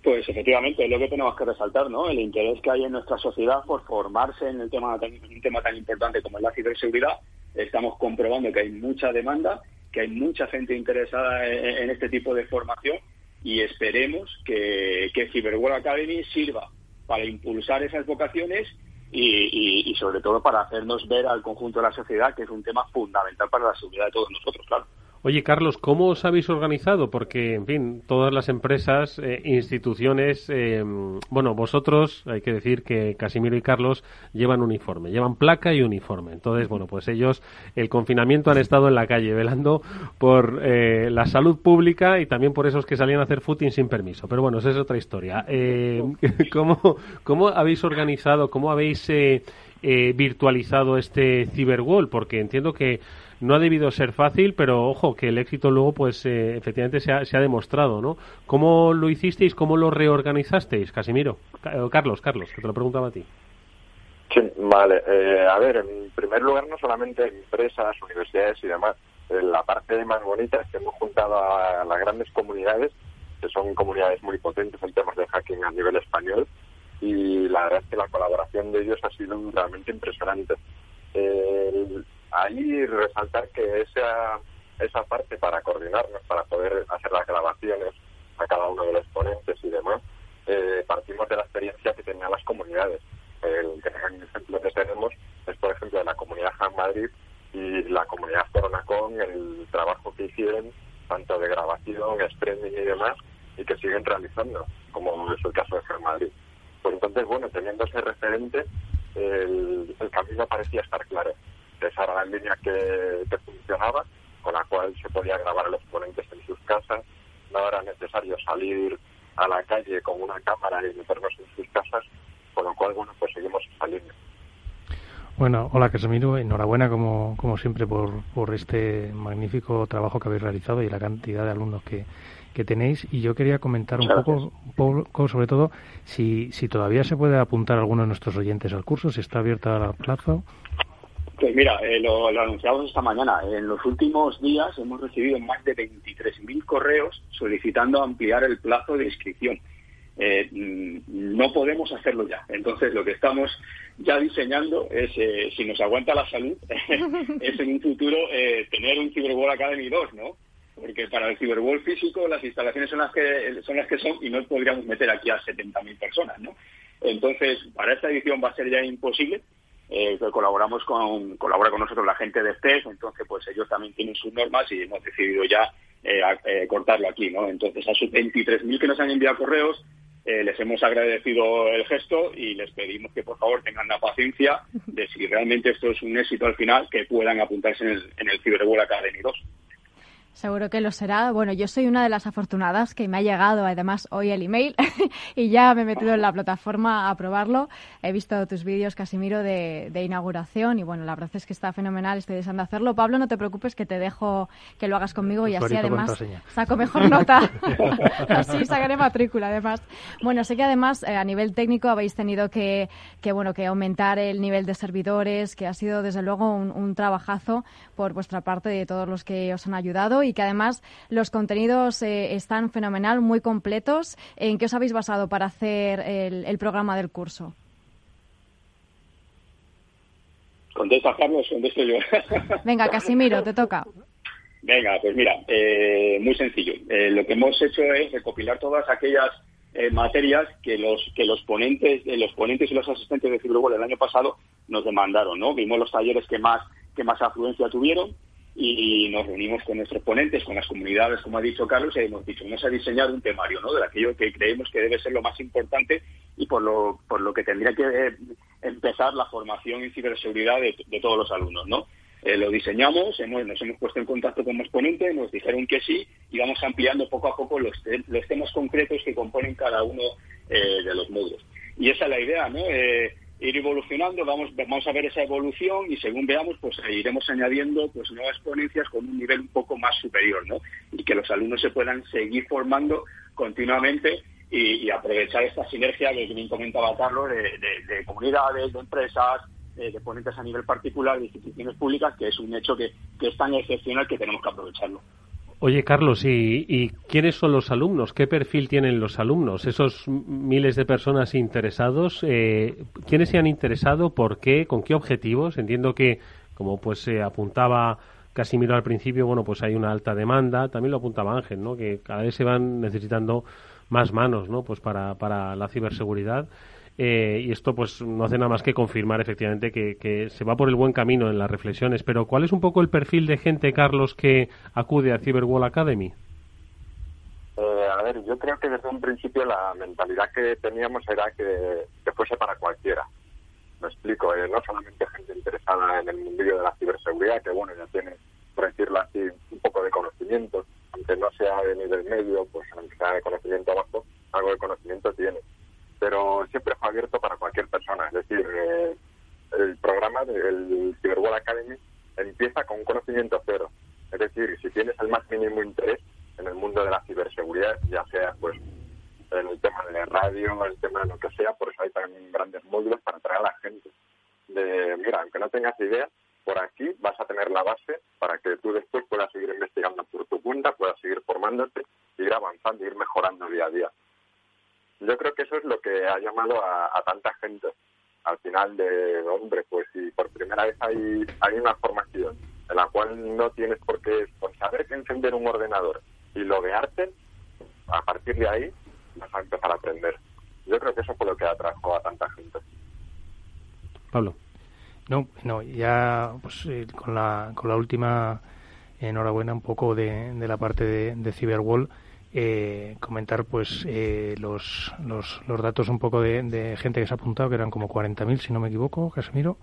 [SPEAKER 12] Pues efectivamente, es lo que tenemos que resaltar, ¿no? El interés que hay en nuestra sociedad por formarse en el tema un tema tan importante como es la ciberseguridad. Estamos comprobando que hay mucha demanda, que hay mucha gente interesada en, este tipo de formación y esperemos que, que Cyberworld Academy sirva para impulsar esas vocaciones y, sobre todo para hacernos ver al conjunto de la sociedad que es un tema fundamental para la seguridad de todos nosotros, claro.
[SPEAKER 5] Oye, Carlos, ¿cómo os habéis organizado? Porque, en fin, todas las empresas, eh, instituciones, eh, bueno, vosotros, hay que decir que Casimiro y Carlos llevan uniforme, llevan placa y uniforme. Entonces, bueno, pues ellos, el confinamiento han estado en la calle velando por eh, la salud pública y también por esos que salían a hacer footing sin permiso. Pero bueno, esa es otra historia. ¿cómo, ¿Cómo habéis organizado, cómo habéis virtualizado este Cyberwall? Porque entiendo que no ha debido ser fácil, pero ojo, que el éxito luego, pues eh, efectivamente se ha, demostrado, ¿no? ¿Cómo lo hicisteis? ¿Cómo lo reorganizasteis, Casimiro? Eh, Carlos, Carlos, que te lo preguntaba a ti.
[SPEAKER 13] Sí, vale. Eh, a ver, en primer lugar, no solamente empresas, universidades y demás. La parte más bonita es que hemos juntado a las grandes comunidades, que son comunidades muy potentes en temas de hacking a nivel español, y la verdad es que la colaboración de ellos ha sido realmente impresionante. Eh, ahí resaltar que esa, esa parte para coordinarnos, para poder hacer las grabaciones a cada uno de los ponentes y demás, eh, partimos de la experiencia que tenían las comunidades. El gran ejemplo que tenemos es, por ejemplo, la comunidad Han Madrid y la comunidad Coronacon, el trabajo que hicieron, tanto de grabación, streaming y demás, y que siguen realizando, como es el caso de Han Madrid. Pues entonces, bueno, teniendo ese referente, el, el camino parecía estar claro esa la línea que, funcionaba, con la cual se podía grabar a los ponentes en sus casas. No era necesario salir a la calle con una cámara y meternos en sus casas, con lo cual, bueno, pues seguimos línea.
[SPEAKER 6] Bueno, hola Casimiro, enhorabuena como, como siempre por, por este magnífico trabajo que habéis realizado y la cantidad de alumnos que, que tenéis. Y yo quería comentar un poco, poco, sobre todo, si, si todavía se puede apuntar alguno de nuestros oyentes al curso, si está abierta la plaza.
[SPEAKER 12] Pues mira, eh, lo, anunciamos esta mañana. En los últimos días hemos recibido más de 23.000 correos solicitando ampliar el plazo de inscripción. Eh, mm, no podemos hacerlo ya. Entonces, lo que estamos ya diseñando es, eh, si nos aguanta la salud, es en un futuro tener un Cyberball Academy 2, ¿no? Porque para el Cyberball físico las instalaciones son las que son las que son y no podríamos meter aquí a 70.000 personas, ¿no? Entonces, para esta edición va a ser ya imposible. Eh, colaboramos con colabora con nosotros la gente de STES, entonces pues ellos también tienen sus normas y hemos decidido ya eh, eh, cortarlo aquí, ¿no? Entonces a sus 23.000 que nos han enviado correos eh, les hemos agradecido el gesto y les pedimos que por favor tengan la paciencia de si realmente esto es un éxito al final que puedan apuntarse en el, en el Academy 2.
[SPEAKER 7] Seguro que lo será. Bueno, yo soy una de las afortunadas que me ha llegado además hoy el email y ya me he metido en la plataforma a probarlo. He visto tus vídeos, Casimiro, de, inauguración y bueno, la verdad es que está fenomenal. Estoy deseando hacerlo. Pablo, no te preocupes que te dejo que lo hagas conmigo y así además saco mejor nota. así sacaré matrícula además. Bueno, sé que además eh, a nivel técnico habéis tenido que, que, bueno, que aumentar el nivel de servidores, que ha sido desde luego un, un trabajazo por vuestra parte de todos los que os han ayudado y que además los contenidos eh, están fenomenal, muy completos. ¿En qué os habéis basado para hacer el, programa del curso?
[SPEAKER 12] Contesta Carlos, contesto yo.
[SPEAKER 7] Venga, Casimiro, te toca.
[SPEAKER 12] Venga, pues mira, eh, muy sencillo. Eh, lo que hemos hecho es recopilar todas aquellas materias que los que los ponentes, los ponentes y los asistentes de Ciberwall el año pasado nos demandaron, ¿no? Vimos los talleres que más que más afluencia tuvieron y nos reunimos con nuestros ponentes, con las comunidades, como ha dicho Carlos, y hemos dicho, vamos a diseñar un temario ¿no? de aquello que creemos que debe ser lo más importante y por lo, por lo que tendría que eh, empezar la formación en ciberseguridad de, todos los alumnos. ¿no? Eh, lo diseñamos, hemos, nos hemos puesto en contacto con los ponentes, nos dijeron que sí y vamos ampliando poco a poco los, los temas concretos que componen cada uno eh, de los módulos. Y esa es la idea, ¿no? Ir evolucionando, vamos, vamos a ver esa evolución y según veamos, pues iremos añadiendo pues nuevas ponencias con un nivel un poco más superior, ¿no? Y que los alumnos se puedan seguir formando continuamente y, aprovechar esta sinergia que bien comentaba Carlos de, comunidades, de empresas, de ponentes a nivel particular, de instituciones públicas, que es un hecho que es tan excepcional que tenemos que aprovecharlo.
[SPEAKER 5] Oye, Carlos, ¿y, quiénes son los alumnos? ¿Qué perfil tienen los alumnos? Esos miles de personas interesados, eh, ¿quiénes se han interesado? ¿Por qué? ¿Con qué objetivos? Entiendo que, como pues se apuntaba Casimiro al principio, bueno, pues hay una alta demanda. También lo apuntaba Ángel, ¿no? Que cada vez se van necesitando más manos, ¿no? Pues para, para la ciberseguridad. Eh, y esto pues no hace nada más que confirmar efectivamente que, se va por el buen camino en las reflexiones. Pero ¿cuál es un poco el perfil de gente, Carlos, que acude a Cyberwall Academy?
[SPEAKER 13] Eh, a ver, yo creo que desde un principio la mentalidad que teníamos era que, fuese para cualquiera. Me explico, eh, no solamente gente interesada en el mundillo de la ciberseguridad, que bueno, ya tiene, por decirlo así, un poco de conocimiento, aunque no sea de nivel medio, pues aunque sea de conocimiento bajo, algo de conocimiento tiene pero siempre fue abierto para cualquier persona. Es decir, eh, el programa del Cyberwall Academy empieza con un conocimiento cero. Es decir, si tienes el más mínimo interés en el mundo de la ciberseguridad, ya sea pues en el tema de radio, en el tema de lo que sea, por eso hay también grandes módulos para atraer a la gente. De, mira, aunque no tengas idea, por aquí vas a tener la base para que tú después puedas seguir investigando por tu cuenta, puedas seguir formándote, ir avanzando, ir mejorando día a día. Yo creo que eso es lo que ha llamado a, tanta gente. Al final de, hombre, pues si por primera vez hay, hay una formación en la cual no tienes por qué, por saber que encender un ordenador y loguearte, a partir de ahí vas a empezar a aprender. Yo creo que eso fue lo que atrajo a tanta gente.
[SPEAKER 5] Pablo.
[SPEAKER 6] No, no, ya pues eh, con la con la última enhorabuena un poco de, de la parte de, de Cyberwall eh, comentar pues eh, los, los, los, datos un poco de, gente que se ha apuntado, que eran como 40.000, si no me equivoco, Casimiro.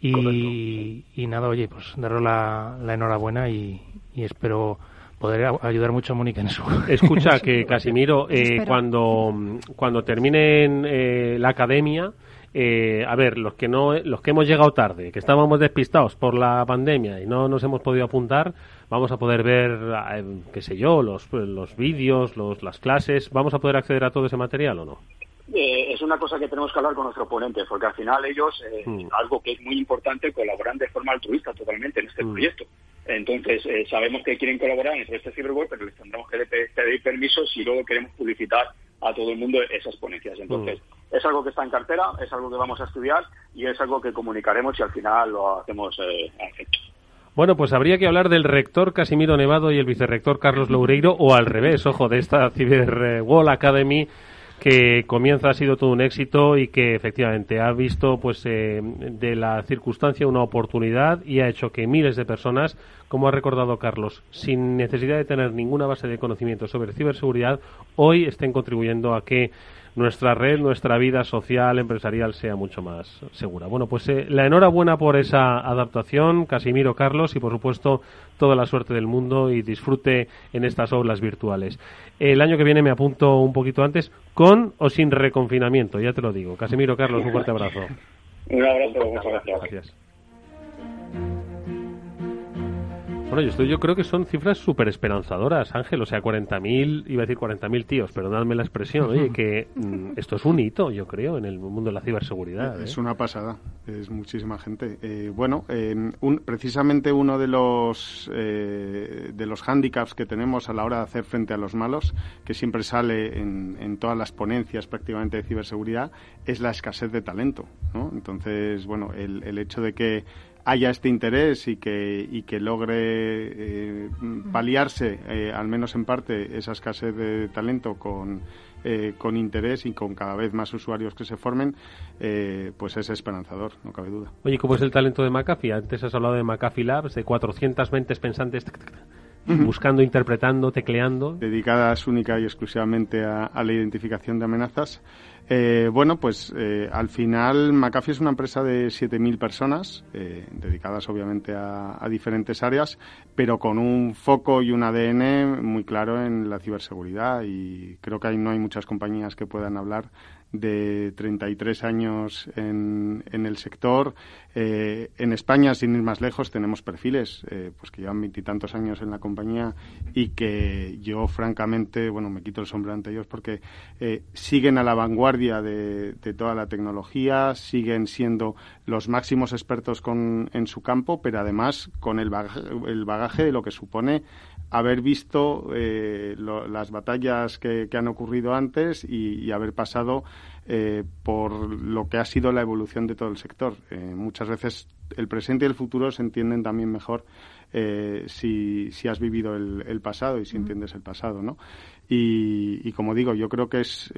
[SPEAKER 6] Y, y nada, oye, pues daros la, la enhorabuena y, y, espero poder ayudar mucho a Mónica en su.
[SPEAKER 5] Escucha que Casimiro, eh, cuando, cuando terminen eh, la academia, eh, a ver, los que no, los que hemos llegado tarde, que estábamos despistados por la pandemia y no nos hemos podido apuntar, vamos a poder ver, eh, qué sé yo, los, los vídeos, los, las clases, ¿vamos a poder acceder a todo ese material o no?
[SPEAKER 12] Eh, una cosa que tenemos que hablar con nuestros ponentes, porque al final ellos, eh, mm. algo que es muy importante, colaboran de forma altruista totalmente en este mm. proyecto. Entonces, eh, sabemos que quieren colaborar en este Cyberweb, pero les tendremos que pedir permiso si luego queremos publicitar a todo el mundo esas ponencias. Entonces, mm. es algo que está en cartera, es algo que vamos a estudiar y es algo que comunicaremos y al final lo hacemos eh, efecto.
[SPEAKER 5] Bueno, pues habría que hablar del rector Casimiro Nevado y el vicerrector Carlos Loureiro, o al revés, ojo, de esta Cyber Wall Academy que comienza ha sido todo un éxito y que efectivamente ha visto pues eh, de la circunstancia una oportunidad y ha hecho que miles de personas, como ha recordado Carlos, sin necesidad de tener ninguna base de conocimiento sobre ciberseguridad, hoy estén contribuyendo a que nuestra red, nuestra vida social, empresarial sea mucho más segura. Bueno, pues eh, la enhorabuena por esa adaptación, Casimiro Carlos, y por supuesto toda la suerte del mundo y disfrute en estas aulas virtuales. El año que viene me apunto un poquito antes, con o sin reconfinamiento, ya te lo digo. Casimiro Carlos, un fuerte abrazo.
[SPEAKER 12] Un abrazo, muchas gracias. gracias.
[SPEAKER 5] Bueno, yo, yo creo que son cifras súper esperanzadoras, Ángel. O sea, 40.000, iba a decir 40.000 tíos, perdonadme la expresión, oye, que mm, esto es un hito, yo creo, en el mundo de la ciberseguridad.
[SPEAKER 9] Es ¿eh? una pasada, es muchísima gente. Eh, bueno, un, precisamente uno de los, eh, de los hándicaps que tenemos a la hora de hacer frente a los malos, que siempre sale en, en todas las ponencias prácticamente de ciberseguridad, es la escasez de talento. ¿no? Entonces, bueno, el, el hecho de que haya este interés y que, y que logre eh, paliarse, eh, al menos en parte, esa escasez de talento con, eh, con interés y con cada vez más usuarios que se formen, pues es esperanzador, no cabe duda.
[SPEAKER 5] Oye, ¿cómo es el talento de McAfee? Antes has hablado de McAfee Labs, de 400 mentes pensantes buscando, interpretando, tecleando.
[SPEAKER 9] Dedicadas única y exclusivamente a la identificación de amenazas. Eh, bueno, pues eh, al final McAfee es una empresa de 7.000 personas, eh, dedicadas obviamente a, a, diferentes áreas, pero con un foco y un ADN muy claro en la ciberseguridad y creo que ahí no hay muchas compañías que puedan hablar de 33 años en, en el sector. Eh, en España, sin ir más lejos, tenemos perfiles eh, pues que llevan veintitantos años en la compañía y que yo, francamente, bueno, me quito el sombrero ante ellos porque eh, siguen a la vanguardia de, de, toda la tecnología, siguen siendo los máximos expertos con, en su campo, pero además con el bagaje, el bagaje de lo que supone haber visto eh, las batallas que, han ocurrido antes y, haber pasado eh, por lo que ha sido la evolución de todo el sector. Eh, muchas veces el presente y el futuro se entienden también mejor si, si, has vivido el, pasado y si entiendes el pasado, ¿no? Y, como digo, yo creo que es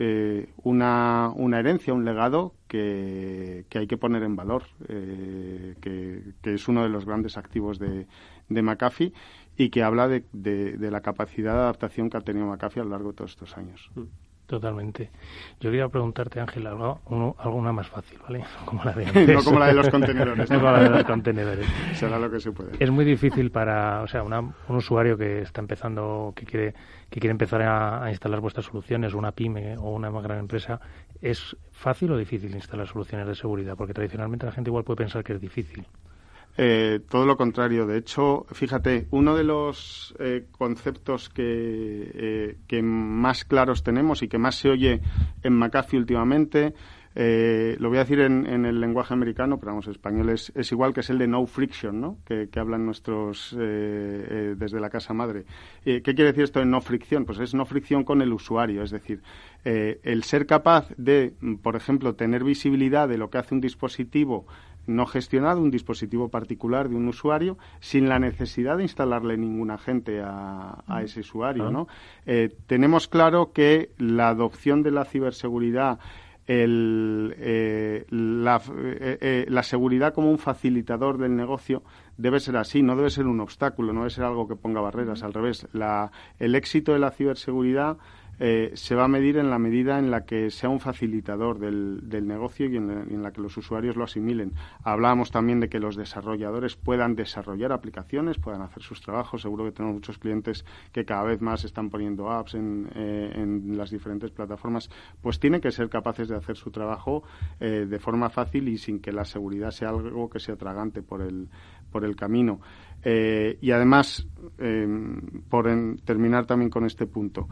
[SPEAKER 9] una, una, herencia, un legado que, que, hay que poner en valor, que, que, es uno de los grandes activos de, de McAfee y que habla de, de, la capacidad de adaptación que ha tenido McAfee a lo largo de todos estos años. Mm,
[SPEAKER 6] totalmente. Yo quería preguntarte, Ángel, algo, alguna más fácil, ¿vale?
[SPEAKER 9] Como la de no como la de los contenedores.
[SPEAKER 6] no como la de los contenedores.
[SPEAKER 9] Será lo que se puede.
[SPEAKER 6] Es muy difícil para, o sea, un usuario que está empezando, que quiere, que quiere empezar a, a, instalar vuestras soluciones, una pyme o una más gran empresa, ¿es fácil o difícil instalar soluciones de seguridad? Porque tradicionalmente la gente igual puede pensar que es difícil.
[SPEAKER 9] Eh, todo lo contrario. De hecho, fíjate, uno de los eh, conceptos eh, que, más claros tenemos y que más se oye en McAfee últimamente, lo voy a decir en, el lenguaje americano, pero vamos, español es, igual, que es el de no friction, ¿no? Que, hablan nuestros desde la casa madre. ¿Qué quiere decir esto de no fricción? Pues es no fricción con el usuario, es decir, el ser capaz de, por ejemplo, tener visibilidad de lo que hace un dispositivo no gestionado, un dispositivo particular de un usuario, sin la necesidad de instalarle ningún agente a, a ese usuario. ¿no? Eh, tenemos claro que la adopción de la ciberseguridad el, eh, la, eh, la, seguridad como un facilitador del negocio debe ser así, no debe ser un obstáculo, no debe ser algo que ponga barreras, al revés. La, el éxito de la ciberseguridad eh, se va a medir en la medida en la que sea un facilitador del, negocio y en la, que los usuarios lo asimilen. Hablábamos también de que los desarrolladores puedan desarrollar aplicaciones, puedan hacer sus trabajos. Seguro que tenemos muchos clientes que cada vez más están poniendo apps en, eh, las diferentes plataformas. Pues tienen que ser capaces de hacer su trabajo eh, de forma fácil y sin que la seguridad sea algo que sea tragante por el, por el camino. y además, por terminar también con este punto,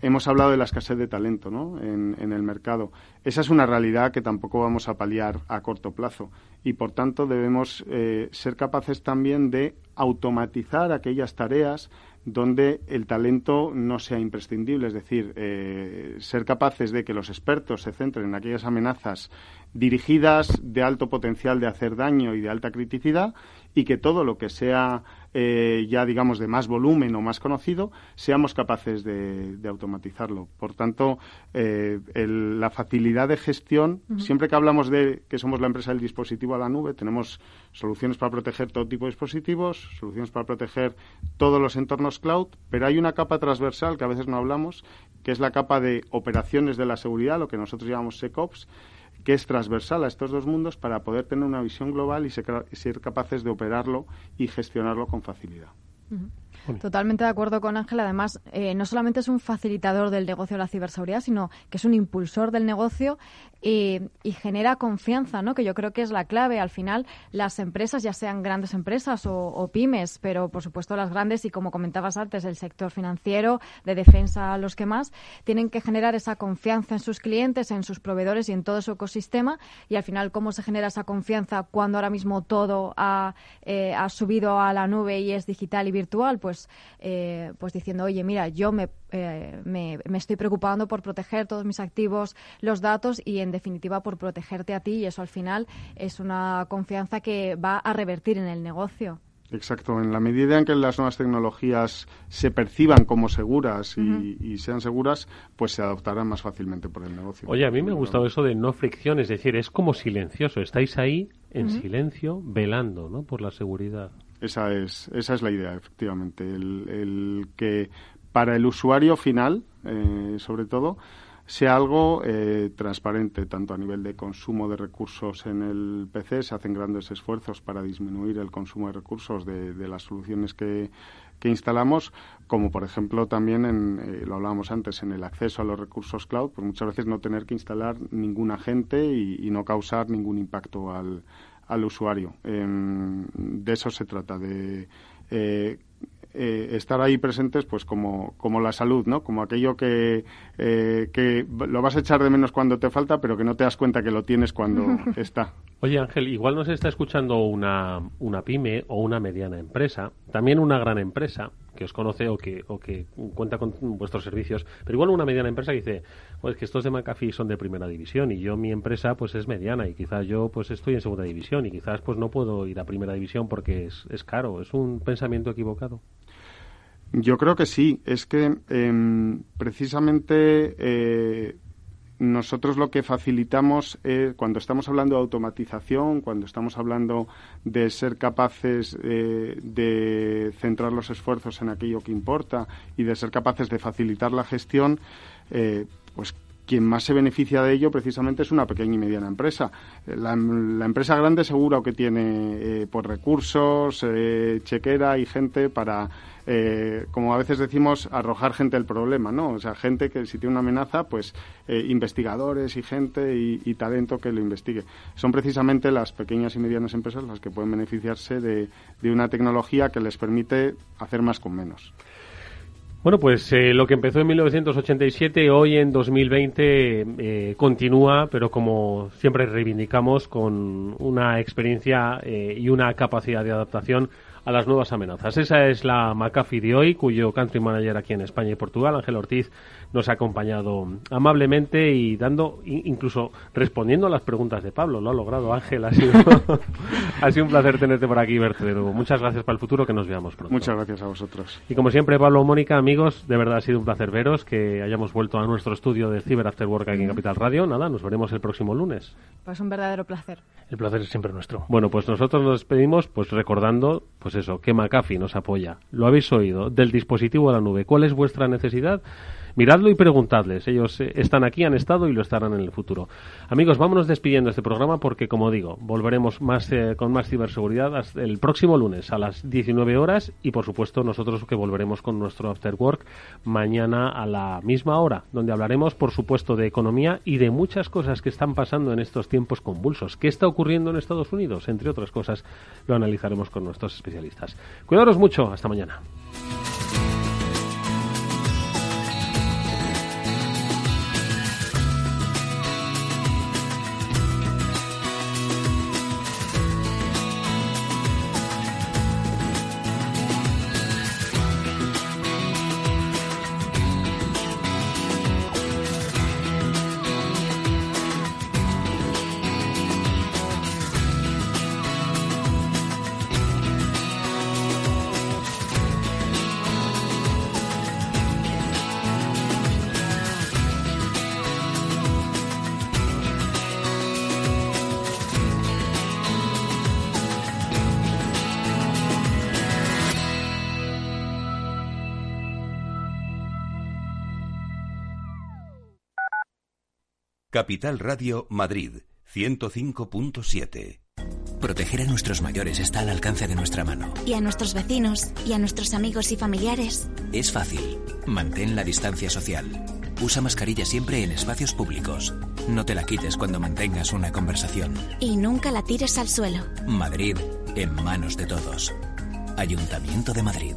[SPEAKER 9] hemos hablado de la escasez de talento ¿no? en, el mercado. Esa es una realidad que tampoco vamos a paliar a corto plazo y, por tanto, debemos eh, ser capaces también de automatizar aquellas tareas donde el talento no sea imprescindible, es decir, eh, ser capaces de que los expertos se centren en aquellas amenazas dirigidas de alto potencial de hacer daño y de alta criticidad y que todo lo que sea eh, ya digamos de más volumen o más conocido seamos capaces de, automatizarlo. Por tanto, eh, la facilidad de gestión, siempre que hablamos de que somos la empresa del dispositivo a la nube, tenemos soluciones para proteger todo tipo de dispositivos, soluciones para proteger todos los entornos cloud, pero hay una capa transversal que a veces no hablamos, que es la capa de operaciones de la seguridad, lo que nosotros llamamos SecOps, que es transversal a estos dos mundos para poder tener una visión global y ser, capaces de operarlo y gestionarlo con facilidad.
[SPEAKER 7] Totalmente de acuerdo con Ángel. Además, eh, no solamente es un facilitador del negocio de la ciberseguridad, sino que es un impulsor del negocio y, genera confianza, ¿no? Que yo creo que es la clave. Al final, las empresas, ya sean grandes empresas o, pymes, pero por supuesto las grandes y como comentabas antes, el sector financiero, de defensa, los que más, tienen que generar esa confianza en sus clientes, en sus proveedores y en todo su ecosistema. Y al final, ¿cómo se genera esa confianza cuando ahora mismo todo ha, eh, subido a la nube y es digital y virtual? Pues eh, pues, diciendo, oye, mira, yo eh, me, me, estoy preocupando por proteger todos mis activos, los datos y, en definitiva, por protegerte a ti. Y eso, al final, es una confianza que va a revertir en el negocio.
[SPEAKER 9] Exacto. En la medida en que las nuevas tecnologías se perciban como seguras y, sean seguras, pues se adoptarán más fácilmente por el negocio.
[SPEAKER 5] Oye, a mí me ha gustado eso de no fricción, es decir, es como silencioso. Estáis ahí en silencio, velando, ¿no? Por la seguridad.
[SPEAKER 9] Esa es, esa es la idea, efectivamente. El, que para el usuario final, eh, sobre todo, sea algo eh, transparente, tanto a nivel de consumo de recursos en el PC, se hacen grandes esfuerzos para disminuir el consumo de recursos de, las soluciones que, instalamos, como por ejemplo también, en, eh, lo hablábamos antes, en el acceso a los recursos cloud, pues muchas veces no tener que instalar ningún agente y no causar ningún impacto al, usuario. Em, de eso se trata, de eh, estar ahí presentes pues como, como la salud, ¿no? Como aquello que, eh, que lo vas a echar de menos cuando te falta, pero que no te das cuenta que lo tienes cuando está.
[SPEAKER 5] Oye Ángel, igual nos está escuchando una, una pyme o una mediana empresa, también una gran empresa que os conoce o que, o que cuenta con vuestros servicios, pero igual una mediana empresa dice, pues que estos de McAfee son de primera división y yo mi empresa pues es mediana y quizás yo pues estoy en segunda división y quizás pues no puedo ir a primera división porque es, es caro, es un pensamiento equivocado.
[SPEAKER 9] Yo creo que sí. Es que em, precisamente eh, nosotros lo que facilitamos es, cuando estamos hablando de automatización, cuando estamos hablando de ser capaces eh, de centrar los esfuerzos en aquello que importa y de ser capaces de facilitar la gestión, eh, pues quien más se beneficia de ello precisamente es una pequeña y mediana empresa. La, empresa grande seguro que tiene por recursos, chequera y gente para eh, como a veces decimos, arrojar gente al problema, ¿no? O sea, gente que si tiene una amenaza, pues eh, investigadores y gente y, talento que lo investigue. Son precisamente las pequeñas y medianas empresas las que pueden beneficiarse de, una tecnología que les permite hacer más con menos.
[SPEAKER 5] Bueno, pues eh, lo que empezó en 1987, hoy en 2020 continúa, pero como siempre reivindicamos, con una experiencia y una capacidad de adaptación a las nuevas amenazas. Esa es la McAfee de hoy, cuyo country manager aquí en España y Portugal, Ángel Ortiz, nos ha acompañado amablemente y dando, incluso respondiendo a las preguntas de Pablo. Lo ha logrado Ángel, ha sido, ha sido un placer tenerte por aquí y verte de nuevo. Muchas gracias para el futuro, que nos veamos pronto.
[SPEAKER 9] Muchas gracias a vosotros.
[SPEAKER 5] Y como siempre, Pablo, Mónica, amigos, de verdad ha sido un placer veros, que hayamos vuelto a nuestro estudio de Cyber After Work aquí en Capital Radio. Nada, nos veremos el próximo lunes.
[SPEAKER 7] Pues un verdadero placer.
[SPEAKER 6] El placer es siempre nuestro.
[SPEAKER 5] Bueno, pues nosotros nos despedimos pues recordando, pues eso, que McAfee nos apoya. Lo habéis oído, del dispositivo a la nube. ¿Cuál es vuestra necesidad? Miradlo y preguntadles. Ellos eh, están aquí, han estado y lo estarán en el futuro. Amigos, vámonos despidiendo este programa porque, como digo, volveremos más eh, con más ciberseguridad el próximo lunes a las 19 horas y, por supuesto, nosotros que volveremos con nuestro After Work mañana a la misma hora, donde hablaremos, por supuesto, de economía y de muchas cosas que están pasando en estos tiempos convulsos. ¿Qué está ocurriendo en Estados Unidos? Entre otras cosas, lo analizaremos con nuestros especialistas. Cuidaros mucho. Hasta mañana.
[SPEAKER 4] Capital Radio Madrid 105.7.
[SPEAKER 14] Proteger a nuestros mayores está al alcance de nuestra mano.
[SPEAKER 15] Y a nuestros vecinos, y a nuestros amigos y familiares.
[SPEAKER 14] Es fácil. Mantén la distancia social. Usa mascarilla siempre en espacios públicos. No te la quites cuando mantengas una conversación.
[SPEAKER 15] Y nunca la tires al suelo.
[SPEAKER 14] Madrid, en manos de todos. Ayuntamiento de Madrid.